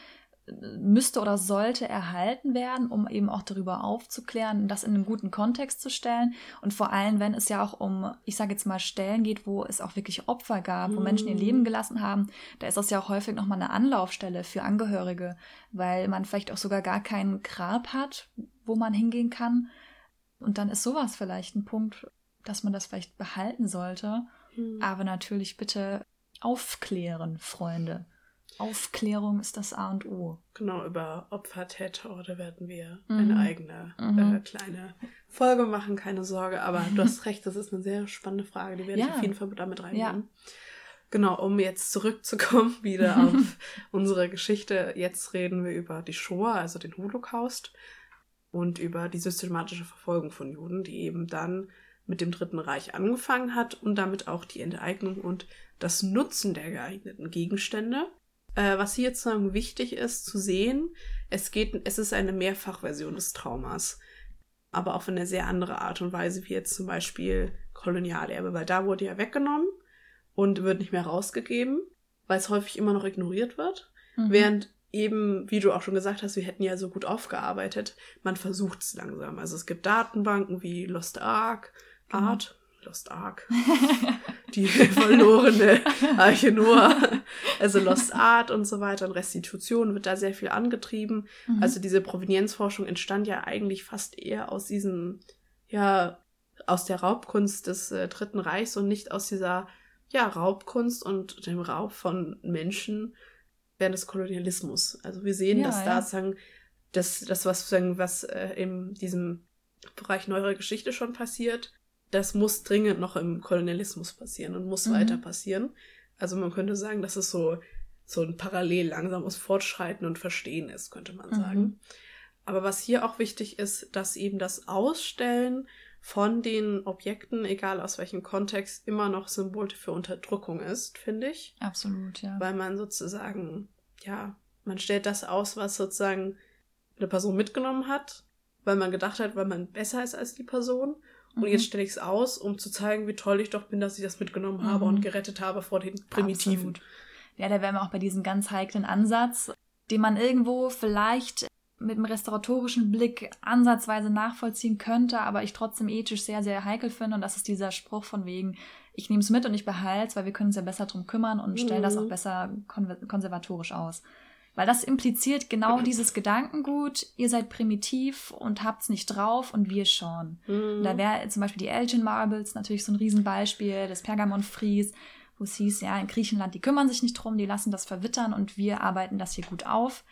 äh, müsste oder sollte erhalten werden, um eben auch darüber aufzuklären, das in einen guten Kontext zu stellen. Und vor allem, wenn es ja auch um, ich sage jetzt mal, Stellen geht, wo es auch wirklich Opfer gab, wo Menschen ihr Leben mhm. gelassen haben, da ist das ja auch häufig nochmal eine Anlaufstelle für Angehörige, weil man vielleicht auch sogar gar kein Grab hat, wo man hingehen kann. Und dann ist sowas vielleicht ein Punkt, dass man das vielleicht behalten sollte. Mhm. Aber natürlich bitte aufklären, Freunde. Aufklärung ist das A und O. Genau, über Opfer, Täter, da werden wir mhm. eine eigene mhm. äh, kleine Folge machen, keine Sorge. Aber du hast recht, das ist eine sehr spannende Frage, die werde ja. ich auf jeden Fall damit reinnehmen. Ja. Genau, um jetzt zurückzukommen wieder auf unsere Geschichte. Jetzt reden wir über die Shoah, also den Holocaust und über die systematische Verfolgung von Juden, die eben dann mit dem Dritten Reich angefangen hat und damit auch die Enteignung und das Nutzen der geeigneten Gegenstände. Äh, was hier jetzt wichtig ist zu sehen, es geht, es ist eine Mehrfachversion des Traumas. aber auf eine sehr andere Art und Weise, wie jetzt zum Beispiel Kolonialerbe, weil da wurde ja weggenommen und wird nicht mehr rausgegeben, weil es häufig immer noch ignoriert wird. Mhm. Während eben, wie du auch schon gesagt hast, wir hätten ja so gut aufgearbeitet, man versucht es langsam. Also es gibt Datenbanken wie Lost Ark, genau. Art, Lost Ark, die verlorene Arche Noah, also Lost Art und so weiter und Restitution wird da sehr viel angetrieben. Mhm. Also diese Provenienzforschung entstand ja eigentlich fast eher aus diesem, ja, aus der Raubkunst des äh, Dritten Reichs und nicht aus dieser, ja, Raubkunst und dem Raub von Menschen während des Kolonialismus. Also wir sehen, ja, dass da sagen, das, das was, sagen, was äh, in diesem Bereich neuere Geschichte schon passiert, das muss dringend noch im Kolonialismus passieren und muss mhm. weiter passieren. Also man könnte sagen, dass es so, so ein parallel langsames Fortschreiten und Verstehen ist, könnte man sagen. Mhm. Aber was hier auch wichtig ist, dass eben das Ausstellen von den Objekten, egal aus welchem Kontext, immer noch Symbol für Unterdrückung ist, finde ich. Absolut, ja. Weil man sozusagen, ja, man stellt das aus, was sozusagen eine Person mitgenommen hat, weil man gedacht hat, weil man besser ist als die Person. Und mhm. jetzt stelle ich es aus, um zu zeigen, wie toll ich doch bin, dass ich das mitgenommen habe mhm. und gerettet habe vor den Primitiven. Absolut. Ja, da wären wir auch bei diesem ganz heiklen Ansatz, den man irgendwo vielleicht mit einem restauratorischen Blick ansatzweise nachvollziehen könnte, aber ich trotzdem ethisch sehr, sehr heikel finde. Und das ist dieser Spruch von wegen, ich nehme es mit und ich behalte es, weil wir können uns ja besser drum kümmern und stellen das auch mhm. besser konservatorisch aus. Weil das impliziert genau dieses Gedankengut, ihr seid primitiv und habt's nicht drauf und wir schon. Mhm. Da wäre zum Beispiel die Elgin Marbles natürlich so ein Riesenbeispiel, das Pergamon-Fries, wo es hieß, ja, in Griechenland, die kümmern sich nicht drum, die lassen das verwittern und wir arbeiten das hier gut auf.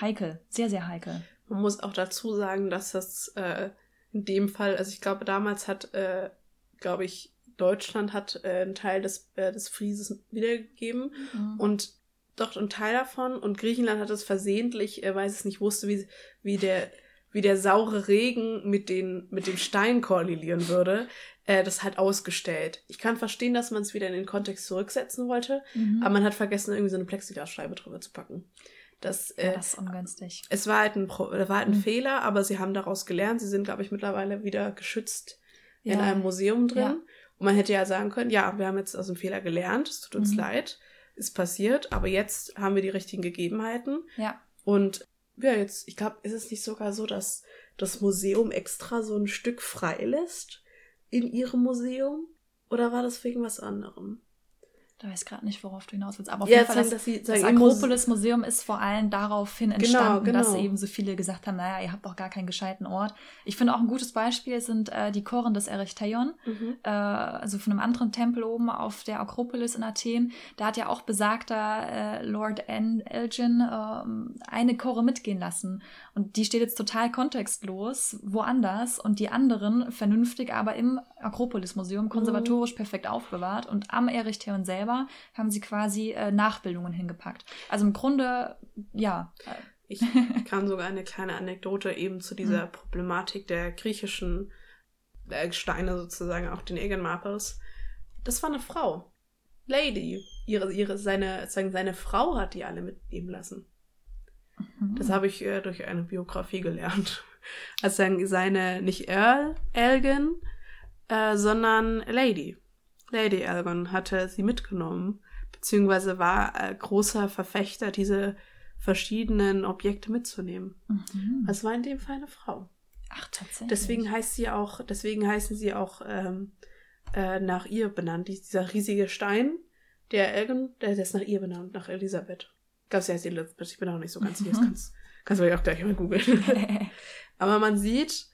Heikel, sehr, sehr heikel. Man muss auch dazu sagen, dass das äh, in dem Fall, also ich glaube, damals hat, äh, glaube ich, Deutschland hat äh, einen Teil des, äh, des Frieses wiedergegeben mhm. und doch ein Teil davon und Griechenland hat es versehentlich, äh, weil es nicht wusste, wie, wie der wie der saure Regen mit, den, mit dem Stein korrelieren würde, äh, das halt ausgestellt. Ich kann verstehen, dass man es wieder in den Kontext zurücksetzen wollte, mhm. aber man hat vergessen, irgendwie so eine Plexiglasscheibe drüber zu packen. Das, äh, ja, das ist ungünstig. Es war halt ein, Pro war halt ein mhm. Fehler, aber sie haben daraus gelernt. Sie sind, glaube ich, mittlerweile wieder geschützt ja. in einem Museum drin. Ja. Und man hätte ja sagen können, ja, wir haben jetzt aus dem Fehler gelernt, es tut uns mhm. leid, ist passiert, aber jetzt haben wir die richtigen Gegebenheiten. Ja. Und ja, jetzt, ich glaube, ist es nicht sogar so, dass das Museum extra so ein Stück frei lässt in ihrem Museum? Oder war das wegen was anderem? Da weiß gerade nicht, worauf du hinaus willst. Aber auf ja, jeden Fall, das, das, das Akropolis-Museum ist vor allem daraufhin genau, entstanden, genau, genau. dass eben so viele gesagt haben, naja, ihr habt doch gar keinen gescheiten Ort. Ich finde auch ein gutes Beispiel sind äh, die Choren des Erechtheion, mhm. äh, also von einem anderen Tempel oben auf der Akropolis in Athen. Da hat ja auch besagter äh, Lord N. Elgin äh, eine Chore mitgehen lassen. Und die steht jetzt total kontextlos woanders und die anderen vernünftig, aber im Akropolis-Museum konservatorisch mhm. perfekt aufbewahrt. Und am Erechtheion selber selber haben sie quasi äh, Nachbildungen hingepackt. Also im Grunde, ja. Ich kann sogar eine kleine Anekdote eben zu dieser mhm. Problematik der griechischen äh, Steine sozusagen, auch den Egan Marples. Das war eine Frau. Lady. Ihre, ihre, seine, sagen, seine Frau hat die alle mitnehmen lassen. Mhm. Das habe ich äh, durch eine Biografie gelernt. Also seine, nicht Earl Elgin, äh, sondern Lady. Lady Elgon hatte sie mitgenommen, beziehungsweise war äh, großer Verfechter, diese verschiedenen Objekte mitzunehmen. Mhm. Das war in dem Fall eine Frau. Ach, tatsächlich. Deswegen heißt sie auch, deswegen heißen sie auch ähm, äh, nach ihr benannt. Dieser riesige Stein, der Elgon, der, ist nach ihr benannt, nach Elisabeth. Ich glaube, sie heißt Elisabeth, ich bin auch nicht so ganz sicher, das kannst, kannst du auch gleich mal googeln. Aber man sieht,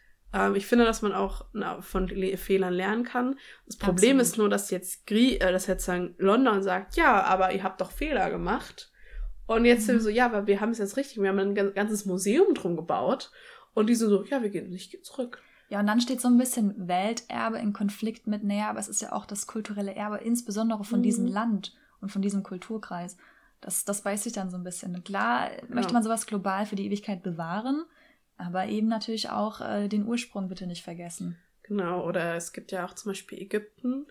ich finde, dass man auch na, von Le Fehlern lernen kann. Das Problem Absolut. ist nur, dass jetzt Grie äh, dass jetzt sagen, London sagt, ja, aber ihr habt doch Fehler gemacht. Und jetzt mhm. sind wir so, ja, aber wir haben es jetzt richtig, wir haben ein ganzes Museum drum gebaut. Und die sind so, ja, wir gehen nicht zurück. Ja, und dann steht so ein bisschen Welterbe in Konflikt mit näher, aber es ist ja auch das kulturelle Erbe, insbesondere von mhm. diesem Land und von diesem Kulturkreis. Das, das beißt sich dann so ein bisschen. Klar ja. möchte man sowas global für die Ewigkeit bewahren, aber eben natürlich auch äh, den Ursprung bitte nicht vergessen. Genau, oder es gibt ja auch zum Beispiel Ägypten.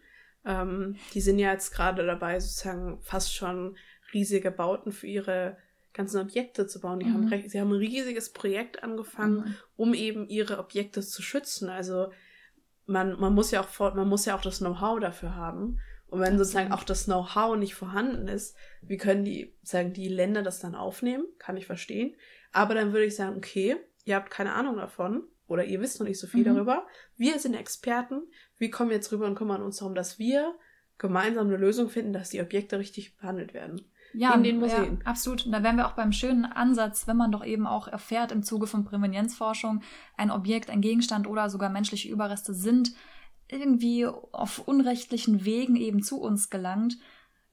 Ähm, die sind ja jetzt gerade dabei, sozusagen fast schon riesige Bauten für ihre ganzen Objekte zu bauen. Die haben Mhm. recht, sie haben ein riesiges Projekt angefangen, Mhm. um eben ihre Objekte zu schützen. Also man, man muss ja auch vor, man muss ja auch das Know-how dafür haben. Und wenn sozusagen auch das Know-how nicht vorhanden ist, wie können die, sagen die Länder das dann aufnehmen? Kann ich verstehen. Aber dann würde ich sagen, okay, ihr habt keine Ahnung davon oder ihr wisst noch nicht so viel Mhm. darüber. Wir sind Experten. Wir kommen jetzt rüber und kümmern uns darum, dass wir gemeinsam eine Lösung finden, dass die Objekte richtig behandelt werden. Ja, in den Museen. Ja, absolut. Und da wären wir auch beim schönen Ansatz, wenn man doch eben auch erfährt im Zuge von Prävenienzforschung, ein Objekt, ein Gegenstand oder sogar menschliche Überreste sind irgendwie auf unrechtlichen Wegen eben zu uns gelangt.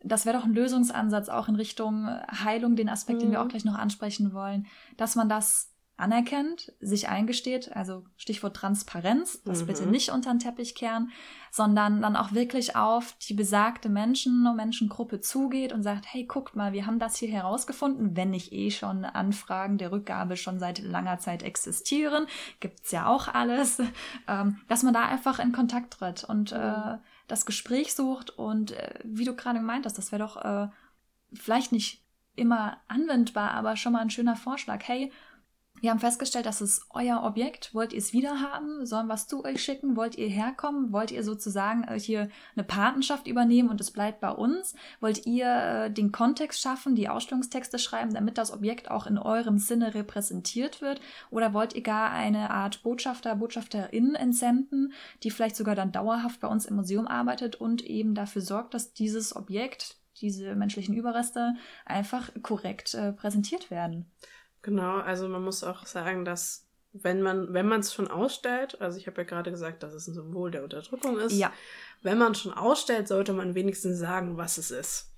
Das wäre doch ein Lösungsansatz auch in Richtung Heilung, den Aspekt, den wir Mhm. auch gleich noch ansprechen wollen, dass man das anerkennt, sich eingesteht, also Stichwort Transparenz, das Mhm. bitte nicht unter den Teppich kehren, sondern dann auch wirklich auf die besagte Menschen und Menschengruppe zugeht und sagt, hey, guckt mal, wir haben das hier herausgefunden, wenn nicht eh schon Anfragen der Rückgabe schon seit langer Zeit existieren, gibt's ja auch alles, ähm, dass man da einfach in Kontakt tritt und äh, das Gespräch sucht und äh, wie du gerade gemeint hast, das wäre doch äh, vielleicht nicht immer anwendbar, aber schon mal ein schöner Vorschlag. Hey, wir haben festgestellt, das ist euer Objekt. Wollt ihr es wieder haben? Sollen wir es zu euch schicken? Wollt ihr herkommen? Wollt ihr sozusagen äh, hier eine Patenschaft übernehmen und es bleibt bei uns? Wollt ihr äh, den Kontext schaffen, die Ausstellungstexte schreiben, damit das Objekt auch in eurem Sinne repräsentiert wird? Oder wollt ihr gar eine Art Botschafter, Botschafterin entsenden, die vielleicht sogar dann dauerhaft bei uns im Museum arbeitet und eben dafür sorgt, dass dieses Objekt, diese menschlichen Überreste einfach korrekt äh, präsentiert werden? Genau, also man muss auch sagen, dass wenn man, wenn man es schon ausstellt, also ich habe ja gerade gesagt, dass es ein Symbol der Unterdrückung ist, Ja. wenn man schon ausstellt, sollte man wenigstens sagen, was es ist.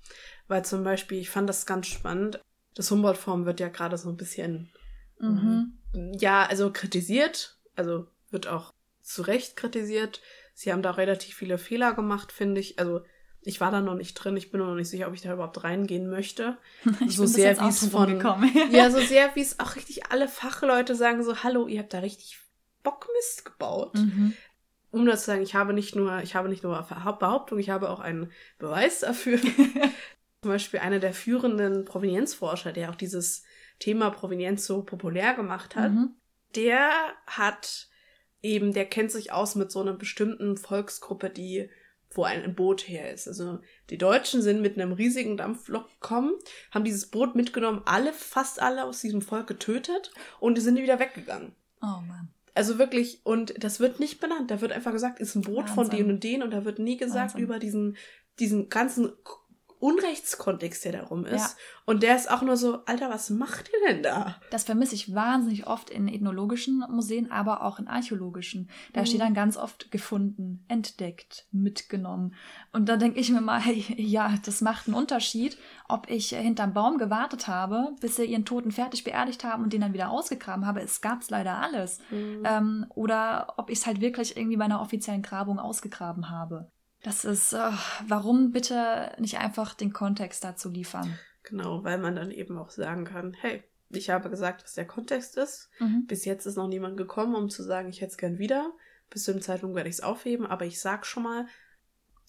Weil zum Beispiel, ich fand das ganz spannend, das Humboldt-Form wird ja gerade so ein bisschen, Mhm. ja, also kritisiert, also wird auch zu Recht kritisiert. Sie haben da relativ viele Fehler gemacht, finde ich. Also ich war da noch nicht drin, ich bin noch nicht sicher, ob ich da überhaupt reingehen möchte. Ich so sehr wie es von ja, so sehr wie es auch richtig alle Fachleute sagen, so, hallo, ihr habt da richtig Bockmist gebaut. Mhm. Um das zu sagen, ich habe nicht nur, ich habe nicht nur Behauptung, ich habe auch einen Beweis dafür. Zum Beispiel einer der führenden Provenienzforscher, der auch dieses Thema Provenienz so populär gemacht hat, Mhm. der hat eben, der kennt sich aus mit so einer bestimmten Volksgruppe, die, wo ein Boot her ist. Also die Deutschen sind mit einem riesigen Dampflok gekommen, haben dieses Boot mitgenommen, alle, fast alle aus diesem Volk getötet und die sind wieder weggegangen. Oh Mann. Also wirklich, und das wird nicht benannt. Da wird einfach gesagt, ist ein Boot von Wahnsinn. denen und denen und da wird nie gesagt Wahnsinn. über diesen, diesen ganzen Unrechtskontext, der darum ist. Ja. Und der ist auch nur so, Alter, was macht ihr denn da? Das vermisse ich wahnsinnig oft in ethnologischen Museen, aber auch in archäologischen. Da Mhm. steht dann ganz oft gefunden, entdeckt, mitgenommen. Und da denke ich mir mal, hey, ja, das macht einen Unterschied, ob ich hinterm Baum gewartet habe, bis sie ihren Toten fertig beerdigt haben und den dann wieder ausgegraben habe. Es gab's leider alles. Ähm, oder ob ich es halt wirklich irgendwie bei einer offiziellen Grabung ausgegraben habe. Das ist, äh, warum bitte nicht einfach den Kontext dazu liefern? Genau, weil man dann eben auch sagen kann, hey, ich habe gesagt, was der Kontext ist. Mhm. Bis jetzt ist noch niemand gekommen, um zu sagen, ich hätte es gern wieder. Bis zu dem Zeitpunkt werde ich es aufheben, aber ich sag schon mal,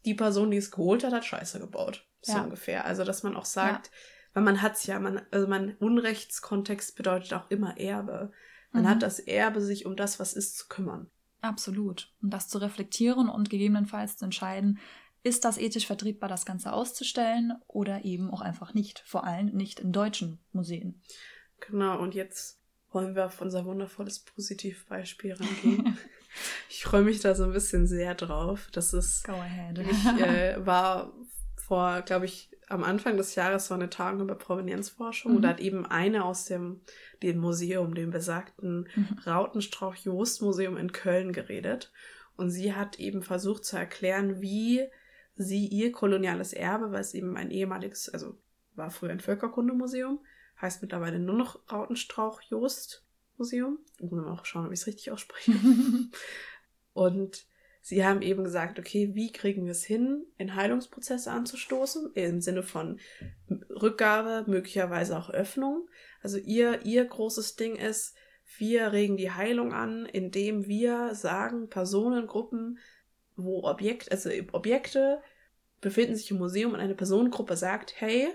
die Person, die es geholt hat, hat Scheiße gebaut. So Ja. ungefähr. Also, dass man auch sagt, weil man hat's ja, man, also man, Unrechtskontext bedeutet auch immer Erbe. Man Mhm. hat das Erbe, sich um das, was ist, zu kümmern. Absolut. Und das zu reflektieren und gegebenenfalls zu entscheiden, ist das ethisch vertretbar, das Ganze auszustellen oder eben auch einfach nicht. Vor allem nicht in deutschen Museen. Genau, und jetzt wollen wir auf unser wundervolles Positivbeispiel rangehen. ich freue mich da so ein bisschen sehr drauf. Das ist Go ahead. Ich äh, war vor, glaube ich, am Anfang des Jahres war eine Tagung über Provenienzforschung Mhm. und da hat eben eine aus dem, dem Museum, dem besagten Mhm. Rautenstrauch-Jost-Museum in Köln geredet. Und sie hat eben versucht zu erklären, wie sie ihr koloniales Erbe, weil es eben ein ehemaliges, also war früher ein Völkerkundemuseum, heißt mittlerweile nur noch Rautenstrauch-Jost-Museum. Ich muss mal auch schauen, ob ich es richtig ausspreche. Und sie haben eben gesagt, okay, wie kriegen wir es hin, in Heilungsprozesse anzustoßen, im Sinne von Rückgabe, möglicherweise auch Öffnung. Also ihr, ihr großes Ding ist, wir regen die Heilung an, indem wir sagen, Personen, Gruppen, wo Objekt, also Objekte befinden sich im Museum und eine Personengruppe sagt, hey,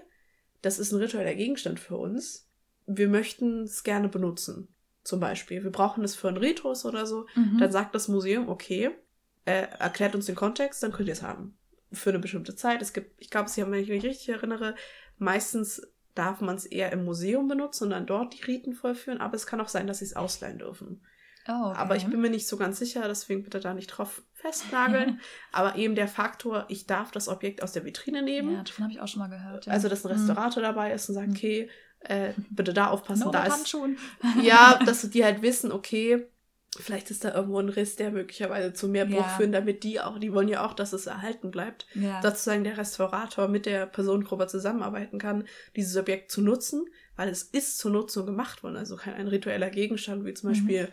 das ist ein ritueller Gegenstand für uns. wir möchten es gerne benutzen. Zum Beispiel. Wir brauchen es für einen Ritus oder so. Mhm. Dann sagt das Museum, okay, äh, erklärt uns den Kontext, dann könnt ihr es haben. Für eine bestimmte Zeit. Es gibt, ich glaube, Sie haben, wenn ich mich richtig erinnere, meistens darf man es eher im Museum benutzen und dann dort die Riten vollführen, aber es kann auch sein, dass sie es ausleihen dürfen. Oh, okay. Aber ich bin mir nicht so ganz sicher, deswegen bitte da nicht drauf festnageln. aber eben der Faktor, ich darf das Objekt aus der Vitrine nehmen. Ja, davon habe ich auch schon mal gehört. Ja. Also, dass ein Mhm. Restaurator dabei ist und sagt, Mhm. okay, äh, bitte da aufpassen, No da ist. Ja, dass die halt wissen, okay, vielleicht ist da irgendwo ein Riss, der möglicherweise zu mehr Bruch Ja. führen, damit die auch, die wollen ja auch, dass es erhalten bleibt. Ja. Sozusagen der Restaurator mit der Personengruppe zusammenarbeiten kann, dieses Objekt zu nutzen, weil es ist zur Nutzung gemacht worden. Also kein ein ritueller Gegenstand, wie zum Mhm. Beispiel,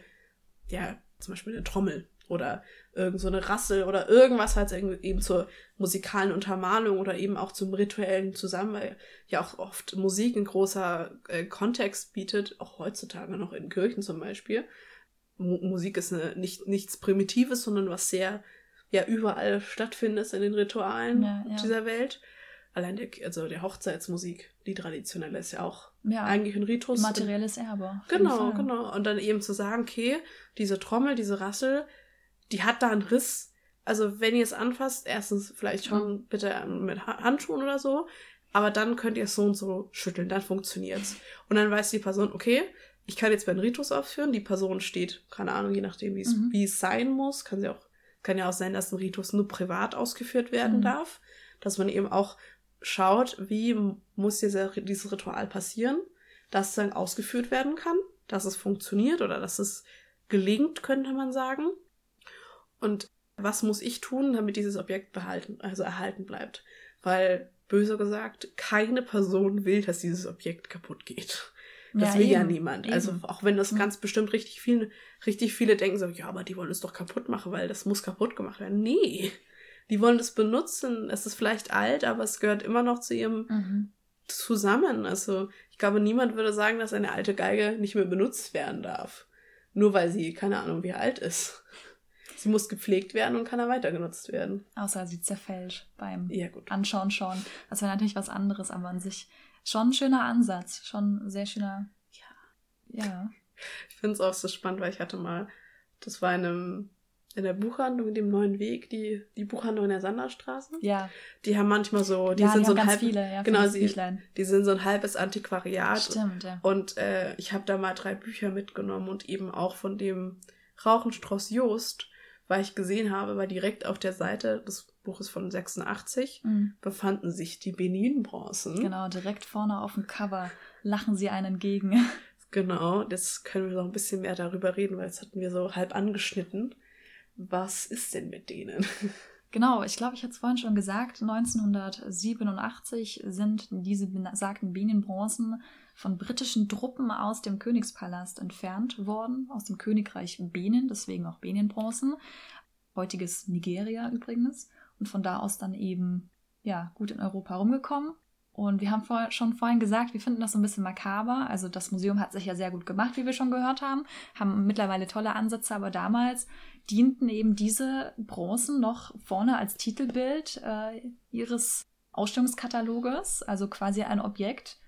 ja, zum Beispiel eine Trommel oder irgend so eine Rassel oder irgendwas halt eben zur musikalen Untermalung oder eben auch zum rituellen Zusammen, weil ja auch oft Musik ein großer äh, Kontext bietet, auch heutzutage noch in Kirchen zum Beispiel. Mu Musik ist eine, nicht, nichts Primitives, sondern was sehr ja überall stattfindet in den Ritualen Ja, ja. dieser Welt. Allein der, also der Hochzeitsmusik, die traditionelle, ist ja auch ja. eigentlich ein Ritus. Materielles Erbe. Genau, genau. Und dann eben zu sagen, okay, diese Trommel, diese Rassel, die hat da einen Riss. Also wenn ihr es anfasst, erstens vielleicht schon bitte mit Ha- Handschuhen oder so, aber dann könnt ihr es so und so schütteln, dann funktioniert's. Und dann weiß die Person, okay, ich kann jetzt meinen Ritus ausführen, die Person steht, keine Ahnung, je nachdem, wie es Mhm. es sein muss, kann sie auch, kann ja auch sein, dass ein Ritus nur privat ausgeführt werden Mhm. darf, dass man eben auch schaut, wie muss dieser, dieses Ritual passieren, dass es dann ausgeführt werden kann, dass es funktioniert oder dass es gelingt, könnte man sagen. Und was muss ich tun, damit dieses Objekt behalten, also erhalten bleibt? Weil, böse gesagt, keine Person will, dass dieses Objekt kaputt geht. Das Ja, will ja eben, niemand. eben. Also auch wenn das ganz bestimmt richtig viele, richtig viele denken so, ja, aber die wollen es doch kaputt machen, weil das muss kaputt gemacht werden. Nee. Die wollen das benutzen. Es ist vielleicht alt, aber es gehört immer noch zu ihrem Mhm. zusammen. Also ich glaube, niemand würde sagen, dass eine alte Geige nicht mehr benutzt werden darf. Nur weil sie, keine Ahnung, wie alt ist. Sie muss gepflegt werden und kann dann weiter genutzt werden. Außer sie zerfällt beim Ja, gut. Anschauen schon. Das wäre natürlich was anderes, aber an sich schon ein schöner Ansatz. Schon ein sehr schöner. Ja. Ja. Ich finde es auch so spannend, weil ich hatte mal, das war in einem, in der Buchhandlung, in dem neuen Weg, die, die Buchhandlung in der Sanderstraße. Ja, Die haben manchmal so, die ja sind die so ein ganz halb, viele. Ja, genau, sie- die sind so ein halbes Antiquariat. Stimmt, ja. Und äh, ich habe da mal drei Bücher mitgenommen und eben auch von dem Rauchenstrauß Jost, weil ich gesehen habe, weil direkt auf der Seite des Buches von 86 Mhm. befanden sich die Benin-Bronzen. Genau, direkt vorne auf dem Cover lachen sie einen entgegen. Genau, jetzt können wir noch ein bisschen mehr darüber reden, weil jetzt hatten wir so halb angeschnitten. Was ist denn mit denen? Genau, ich glaube, ich hatte es vorhin schon gesagt, 1987 sind diese besagten Bienenbronzen von britischen Truppen aus dem Königspalast entfernt worden, aus dem Königreich Benin, deswegen auch Beninbronzen, heutiges Nigeria übrigens, und von da aus dann eben ja gut in Europa rumgekommen. Und wir haben vor, schon vorhin gesagt, wir finden das so ein bisschen makaber. Also das Museum hat sich ja sehr gut gemacht, wie wir schon gehört haben, haben mittlerweile tolle Ansätze, aber damals dienten eben diese Bronzen noch vorne als Titelbild äh, ihres Ausstellungskataloges, also quasi ein Objekt,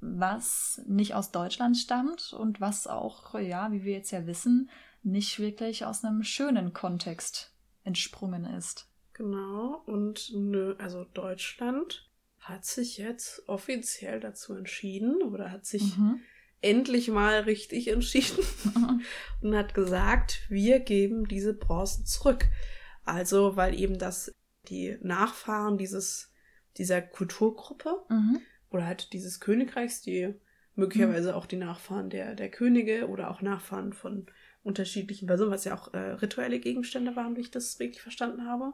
was nicht aus Deutschland stammt und was auch, ja, wie wir jetzt ja wissen, nicht wirklich aus einem schönen Kontext entsprungen ist. Genau, und nö, also Deutschland hat sich jetzt offiziell dazu entschieden oder hat sich Mhm. endlich mal richtig entschieden und hat gesagt, wir geben diese Bronzen zurück. Also, weil eben das die Nachfahren dieses, dieser Kulturgruppe Mhm. oder halt dieses Königreichs, die möglicherweise auch die Nachfahren der, der Könige oder auch Nachfahren von unterschiedlichen Personen, was ja auch äh, rituelle Gegenstände waren, wie ich das richtig verstanden habe,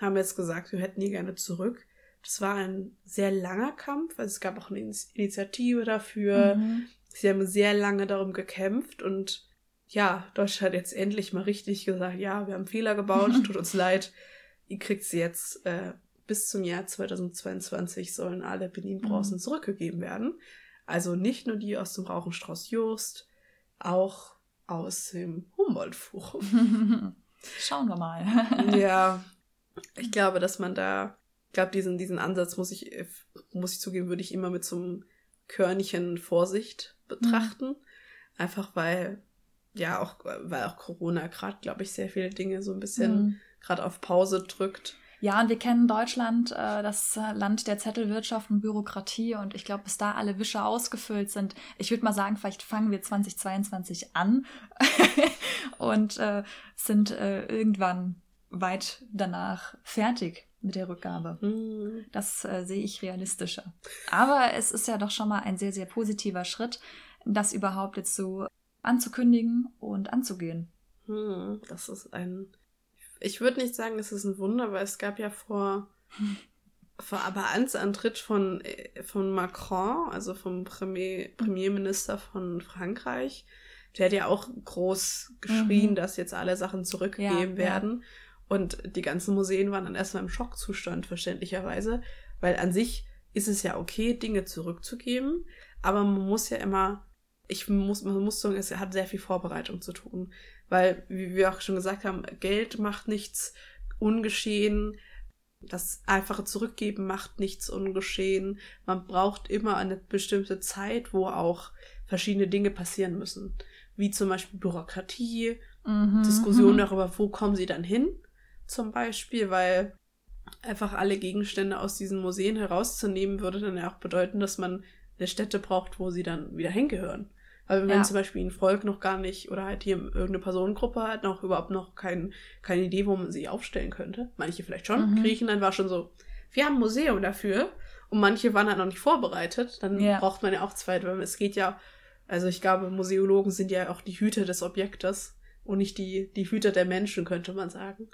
haben jetzt gesagt, wir hätten die gerne zurück. Das war ein sehr langer Kampf, also es gab auch eine Ini- Initiative dafür. Mhm. Sie haben sehr lange darum gekämpft und ja, Deutschland hat jetzt endlich mal richtig gesagt, ja, wir haben Fehler gebaut, tut uns leid. Ihr kriegt sie jetzt äh, bis zum Jahr 2022 sollen alle Benin-Bronzen Mhm. zurückgegeben werden. Also nicht nur die aus dem Rauchenstrauß Jost, auch aus dem Humboldt-Forum. Schauen wir mal. ja, ich glaube, dass man da, ich glaube, diesen, diesen Ansatz muss ich, äh, muss ich zugeben, würde ich immer mit so einem Körnchen Vorsicht betrachten. Mhm. Einfach weil, ja, auch, weil auch Corona gerade, glaube ich, sehr viele Dinge so ein bisschen mhm. gerade auf Pause drückt. Ja, und wir kennen Deutschland, äh, das Land der Zettelwirtschaft und Bürokratie. Und ich glaube, bis da alle Wische ausgefüllt sind, ich würde mal sagen, vielleicht fangen wir 2022 an und äh, sind äh, irgendwann weit danach fertig mit der Rückgabe. Mhm. Das äh, sehe ich realistischer. Aber es ist ja doch schon mal ein sehr, sehr positiver Schritt, das überhaupt jetzt so anzukündigen und anzugehen. Mhm. Das ist ein ich würde nicht sagen, es ist ein Wunder, weil es gab ja vor, vor aber Amtsantritt von, äh, von Macron, also vom Premier, Premierminister von Frankreich, der hat ja auch groß geschrien, mhm. dass jetzt alle Sachen zurückgegeben ja, werden. Ja. Und die ganzen Museen waren dann erstmal im Schockzustand, verständlicherweise, weil an sich ist es ja okay, Dinge zurückzugeben, aber man muss ja immer, ich muss, man muss sagen, es hat sehr viel Vorbereitung zu tun. Weil, wie wir auch schon gesagt haben, Geld macht nichts ungeschehen. Das einfache Zurückgeben macht nichts ungeschehen. Man braucht immer eine bestimmte Zeit, wo auch verschiedene Dinge passieren müssen. Wie zum Beispiel Bürokratie, mhm. Diskussion mhm. darüber, wo kommen sie dann hin, zum Beispiel, weil einfach alle Gegenstände aus diesen Museen herauszunehmen, würde dann ja auch bedeuten, dass man eine Stätte braucht, wo sie dann wieder hingehören. Aber wenn ja. zum Beispiel ein Volk noch gar nicht oder halt hier irgendeine Personengruppe hat, noch überhaupt noch kein, keine Idee, wo man sie aufstellen könnte. Manche vielleicht schon. Mhm. Griechenland war schon so, wir haben ein Museum dafür. Und manche waren halt noch nicht vorbereitet. Dann ja. braucht man ja auch zwei, weil es geht ja, also ich glaube, Museologen sind ja auch die Hüter des Objektes und nicht die, die Hüter der Menschen, könnte man sagen.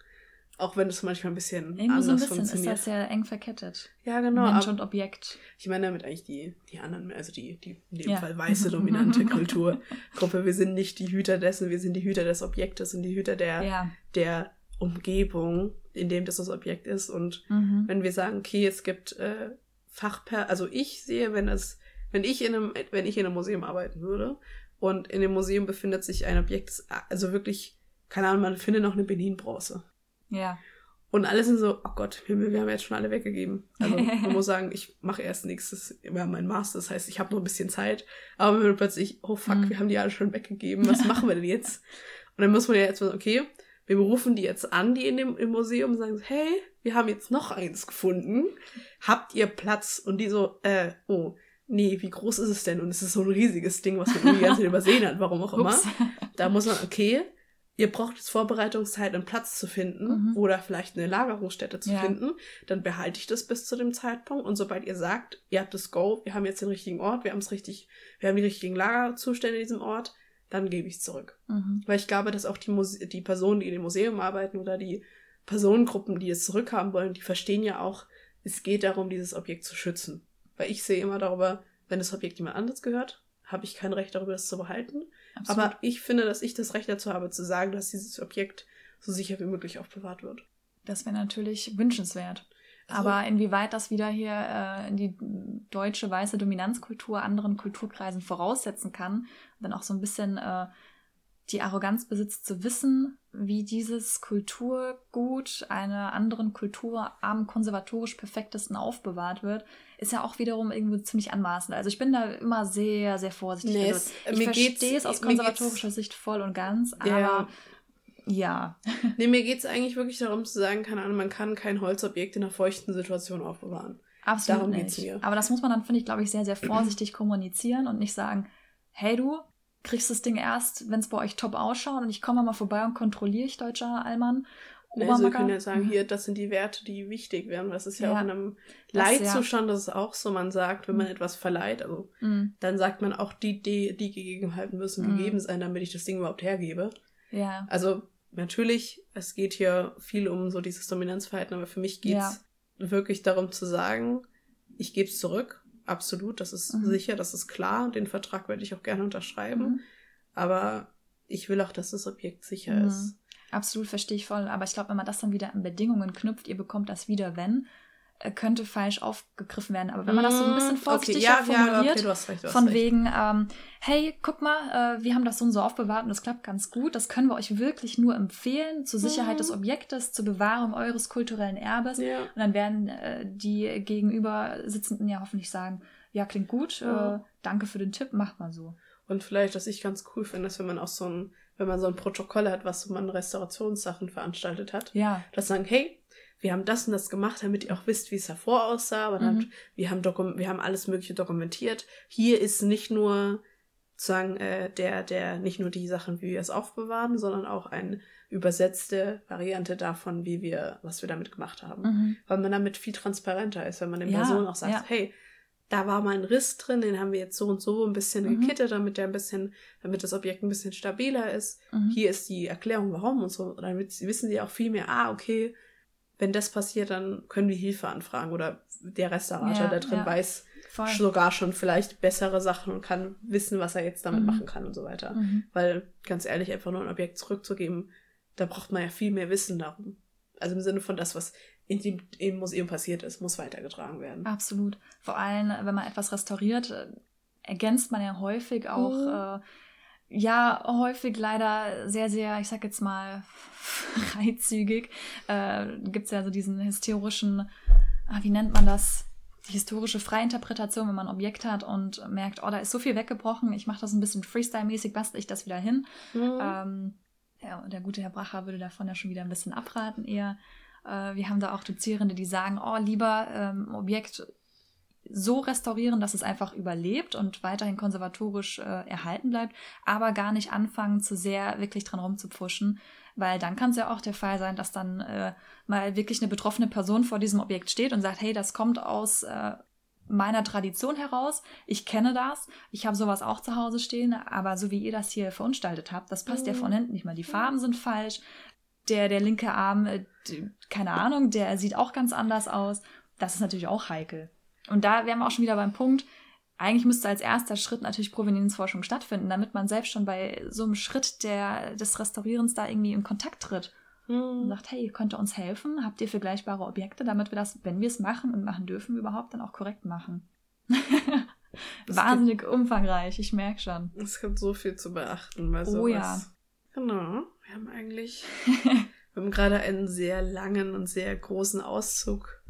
Auch wenn es manchmal ein bisschen Irgendwo anders so ein bisschen funktioniert. ist das ja eng verkettet. Ja, genau. Mensch und Objekt. Ich meine damit eigentlich die, die anderen, also die, die in dem ja. Fall weiße dominante Kulturgruppe. Wir sind nicht die Hüter dessen, wir sind die Hüter des Objektes und die Hüter der, ja. der Umgebung, in dem das das Objekt ist. Und mhm. wenn wir sagen, okay, es gibt äh, Fachper, also ich sehe, wenn es, wenn ich in einem, wenn ich in einem Museum arbeiten würde und in dem Museum befindet sich ein Objekt, also wirklich, keine Ahnung, man findet noch eine Benin-Bronze. Ja. Und alle sind so, oh Gott, Himmel, wir haben jetzt schon alle weggegeben. Also man muss sagen, ich mache erst nächstes, wir haben meinen Master, das heißt, ich habe noch ein bisschen Zeit. Aber wenn wir plötzlich, oh fuck, mhm. wir haben die alle schon weggegeben, was machen wir denn jetzt? Und dann muss man ja jetzt mal, okay, wir berufen die jetzt an, die in dem im Museum und sagen, hey, wir haben jetzt noch eins gefunden. Habt ihr Platz? Und die so, äh, oh, nee, wie groß ist es denn? Und es ist so ein riesiges Ding, was man die ganze Zeit übersehen hat, warum auch immer. Da muss man, okay, ihr braucht jetzt Vorbereitungszeit, einen Platz zu finden mhm. oder vielleicht eine Lagerungsstätte zu ja. finden, dann behalte ich das bis zu dem Zeitpunkt und sobald ihr sagt, ihr habt das Go, wir haben jetzt den richtigen Ort, wir haben es richtig, wir haben die richtigen Lagerzustände in diesem Ort, dann gebe ich es zurück. Mhm. Weil ich glaube, dass auch die, Muse die Personen, die in dem Museum arbeiten oder die Personengruppen, die es zurückhaben wollen, die verstehen ja auch, es geht darum, dieses Objekt zu schützen. Weil ich sehe immer darüber, wenn das Objekt jemand anderes gehört, habe ich kein Recht darüber, es zu behalten. Absolut. Aber ich finde, dass ich das Recht dazu habe, zu sagen, dass dieses Objekt so sicher wie möglich aufbewahrt wird. Das wäre natürlich wünschenswert. Also, Aber inwieweit das wieder hier äh, in die deutsche weiße Dominanzkultur anderen Kulturkreisen voraussetzen kann, dann auch so ein bisschen äh, die Arroganz besitzt zu wissen, wie dieses Kulturgut einer anderen Kultur am konservatorisch perfektesten aufbewahrt wird, ist ja auch wiederum irgendwo ziemlich anmaßend. Also ich bin da immer sehr, sehr vorsichtig. Nee, also ich verstehe es aus konservatorischer Sicht voll und ganz, aber ja. ja. nee, mir geht es eigentlich wirklich darum zu sagen, keine Ahnung, man kann kein Holzobjekt in einer feuchten Situation aufbewahren. Absolut darum nicht. Geht's mir. Aber das muss man dann, finde ich, glaube ich, sehr, sehr vorsichtig kommunizieren und nicht sagen, hey du, kriegst das Ding erst, wenn es bei euch top ausschaut und ich komme mal vorbei und kontrolliere ich deutscher Allmann. Nee, also wir können ja sagen, mhm. hier, das sind die Werte, die wichtig wären. Das ist ja, ja auch in einem Leitzustand, das ist auch so, man sagt, wenn man mhm. etwas verleiht, also mhm. dann sagt man auch, die, die, die Gegebenheiten müssen mhm. gegeben sein, damit ich das Ding überhaupt hergebe. Ja. Also natürlich, es geht hier viel um so dieses Dominanzverhalten, aber für mich geht es ja. wirklich darum zu sagen, ich gebe es zurück absolut, das ist mhm. sicher, das ist klar. Den Vertrag werde ich auch gerne unterschreiben. Mhm. Aber ich will auch, dass das Objekt sicher mhm. ist. Absolut, verstehe ich voll. Aber ich glaube, wenn man das dann wieder an Bedingungen knüpft, ihr bekommt das wieder, wenn, könnte falsch aufgegriffen werden. Aber wenn man das so ein bisschen vorsichtiger okay, ja, formuliert, ja, okay, recht, von recht. wegen, ähm, hey, guck mal, äh, wir haben das so und so aufbewahrt und das klappt ganz gut, das können wir euch wirklich nur empfehlen, zur Sicherheit mhm. des Objektes, zur Bewahrung eures kulturellen Erbes. Ja. Und dann werden äh, die gegenüber Sitzenden ja hoffentlich sagen, ja, klingt gut, äh, danke für den Tipp, macht mal so. Und vielleicht, was ich ganz cool finde, ist, wenn man auch so ein, wenn man so ein Protokoll hat, was so man Restaurationssachen veranstaltet hat. Ja. Dass sagen, hey, wir haben das und das gemacht, damit ihr auch wisst, wie es davor aussah. Aber dann, Mhm. wir haben Dokum wir haben alles Mögliche dokumentiert. Hier ist nicht nur sozusagen äh, der, der, nicht nur die Sachen, wie wir es aufbewahren, sondern auch eine übersetzte Variante davon, wie wir, was wir damit gemacht haben. Mhm. Weil man damit viel transparenter ist, wenn man den Ja, Personen auch sagt, ja. hey, da war mal ein Riss drin, den haben wir jetzt so und so ein bisschen Mhm. gekittet, damit der ein bisschen, damit das Objekt ein bisschen stabiler ist. Mhm. Hier ist die Erklärung, warum und so. Damit sie- wissen sie auch viel mehr, ah, okay, wenn das passiert, dann können wir Hilfe anfragen oder der Restaurator, Ja, der drin ja. weiß Voll. sogar schon vielleicht bessere Sachen und kann wissen, was er jetzt damit Mhm. machen kann und so weiter. Mhm. Weil, ganz ehrlich, einfach nur ein Objekt zurückzugeben, da braucht man ja viel mehr Wissen darum. Also im Sinne von das, was in dem, im Museum passiert ist, muss weitergetragen werden. Absolut. Vor allem, wenn man etwas restauriert, äh, ergänzt man ja häufig auch, Mhm. äh, ja, häufig leider sehr, sehr, ich sag jetzt mal, freizügig. Äh, Gibt es ja so diesen historischen, ah, wie nennt man das? Die historische Freiinterpretation, wenn man ein Objekt hat und merkt, oh, da ist so viel weggebrochen, ich mache das ein bisschen Freestyle-mäßig, bastle ich das wieder hin. Mhm. Ähm, ja, der gute Herr Bracher würde davon ja schon wieder ein bisschen abraten eher. Äh, wir haben da auch Dozierende, die sagen, oh, lieber ähm, Objekt so restaurieren, dass es einfach überlebt und weiterhin konservatorisch äh, erhalten bleibt, aber gar nicht anfangen, zu sehr wirklich dran rumzupfuschen, weil dann kann es ja auch der Fall sein, dass dann äh, mal wirklich eine betroffene Person vor diesem Objekt steht und sagt, hey, das kommt aus äh, meiner Tradition heraus, ich kenne das, ich habe sowas auch zu Hause stehen, aber so wie ihr das hier verunstaltet habt, das passt ja Mhm. von hinten nicht mal. Die Farben sind falsch, der, der linke Arm, äh, keine Ahnung, der sieht auch ganz anders aus. Das ist natürlich auch heikel. Und da wären wir auch schon wieder beim Punkt, eigentlich müsste als erster Schritt natürlich Provenienzforschung stattfinden, damit man selbst schon bei so einem Schritt der, des Restaurierens da irgendwie in Kontakt tritt und Mhm. sagt, hey, könnt ihr uns helfen? Habt ihr vergleichbare Objekte, damit wir das, wenn wir es machen und machen dürfen, überhaupt dann auch korrekt machen? Wahnsinnig umfangreich, ich merke schon. Es gibt so viel zu beachten bei sowas. Oh ja. Genau. Wir haben eigentlich, wir haben gerade einen sehr langen und sehr großen Auszug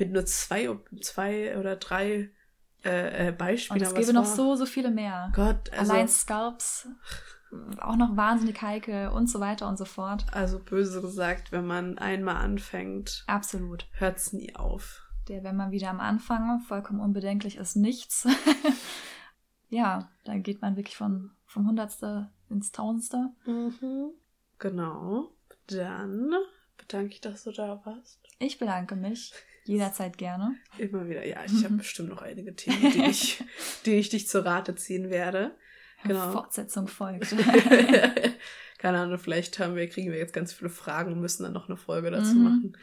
mit nur zwei, zwei oder drei äh, äh, Und Beispielen. es aber gäbe noch so, so viele mehr. Gott, also, Allein Scalps, auch noch wahnsinnig heikel und so weiter und so fort. also böse gesagt, wenn man einmal anfängt, Absolut. hört's nie auf. Der, wenn man wieder am Anfang vollkommen unbedenklich ist, nichts. ja, da geht man wirklich von, vom Hundertste ins Tausendste. Mhm. Genau. Dann bedanke ich, dass du da warst. Ich bedanke mich jederzeit gerne. Immer wieder. Ja, ich habe bestimmt noch einige Themen, die ich, die ich dich zur Rate ziehen werde. Genau. Fortsetzung folgt. Keine Ahnung, vielleicht haben wir, kriegen wir jetzt ganz viele Fragen und müssen dann noch eine Folge dazu Mhm. machen.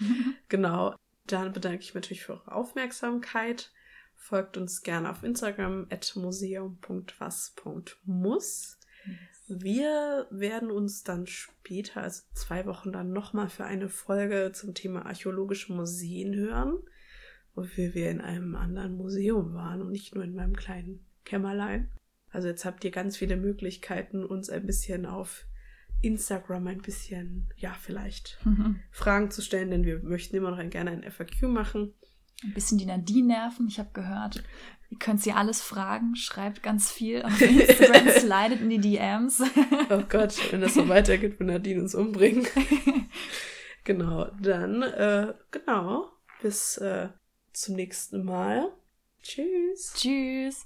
Genau. Dann bedanke ich mich natürlich für eure Aufmerksamkeit. Folgt uns gerne auf Instagram at museum.was.muss. Wir werden uns dann später, also zwei Wochen dann nochmal für eine Folge zum Thema archäologische Museen hören, wofür wir in einem anderen Museum waren und nicht nur in meinem kleinen Kämmerlein. Also jetzt habt ihr ganz viele Möglichkeiten, uns ein bisschen auf Instagram ein bisschen, ja, vielleicht Fragen zu stellen, denn wir möchten immer noch gerne ein FAQ machen. Ein bisschen die Nadine nerven. Ich habe gehört, ihr könnt sie alles fragen. Schreibt ganz viel auf Instagram, slidet in die DMs. Oh Gott, wenn das so weitergeht, wird Nadine uns umbringen. genau, dann, äh, genau, bis äh, zum nächsten Mal. Tschüss. Tschüss.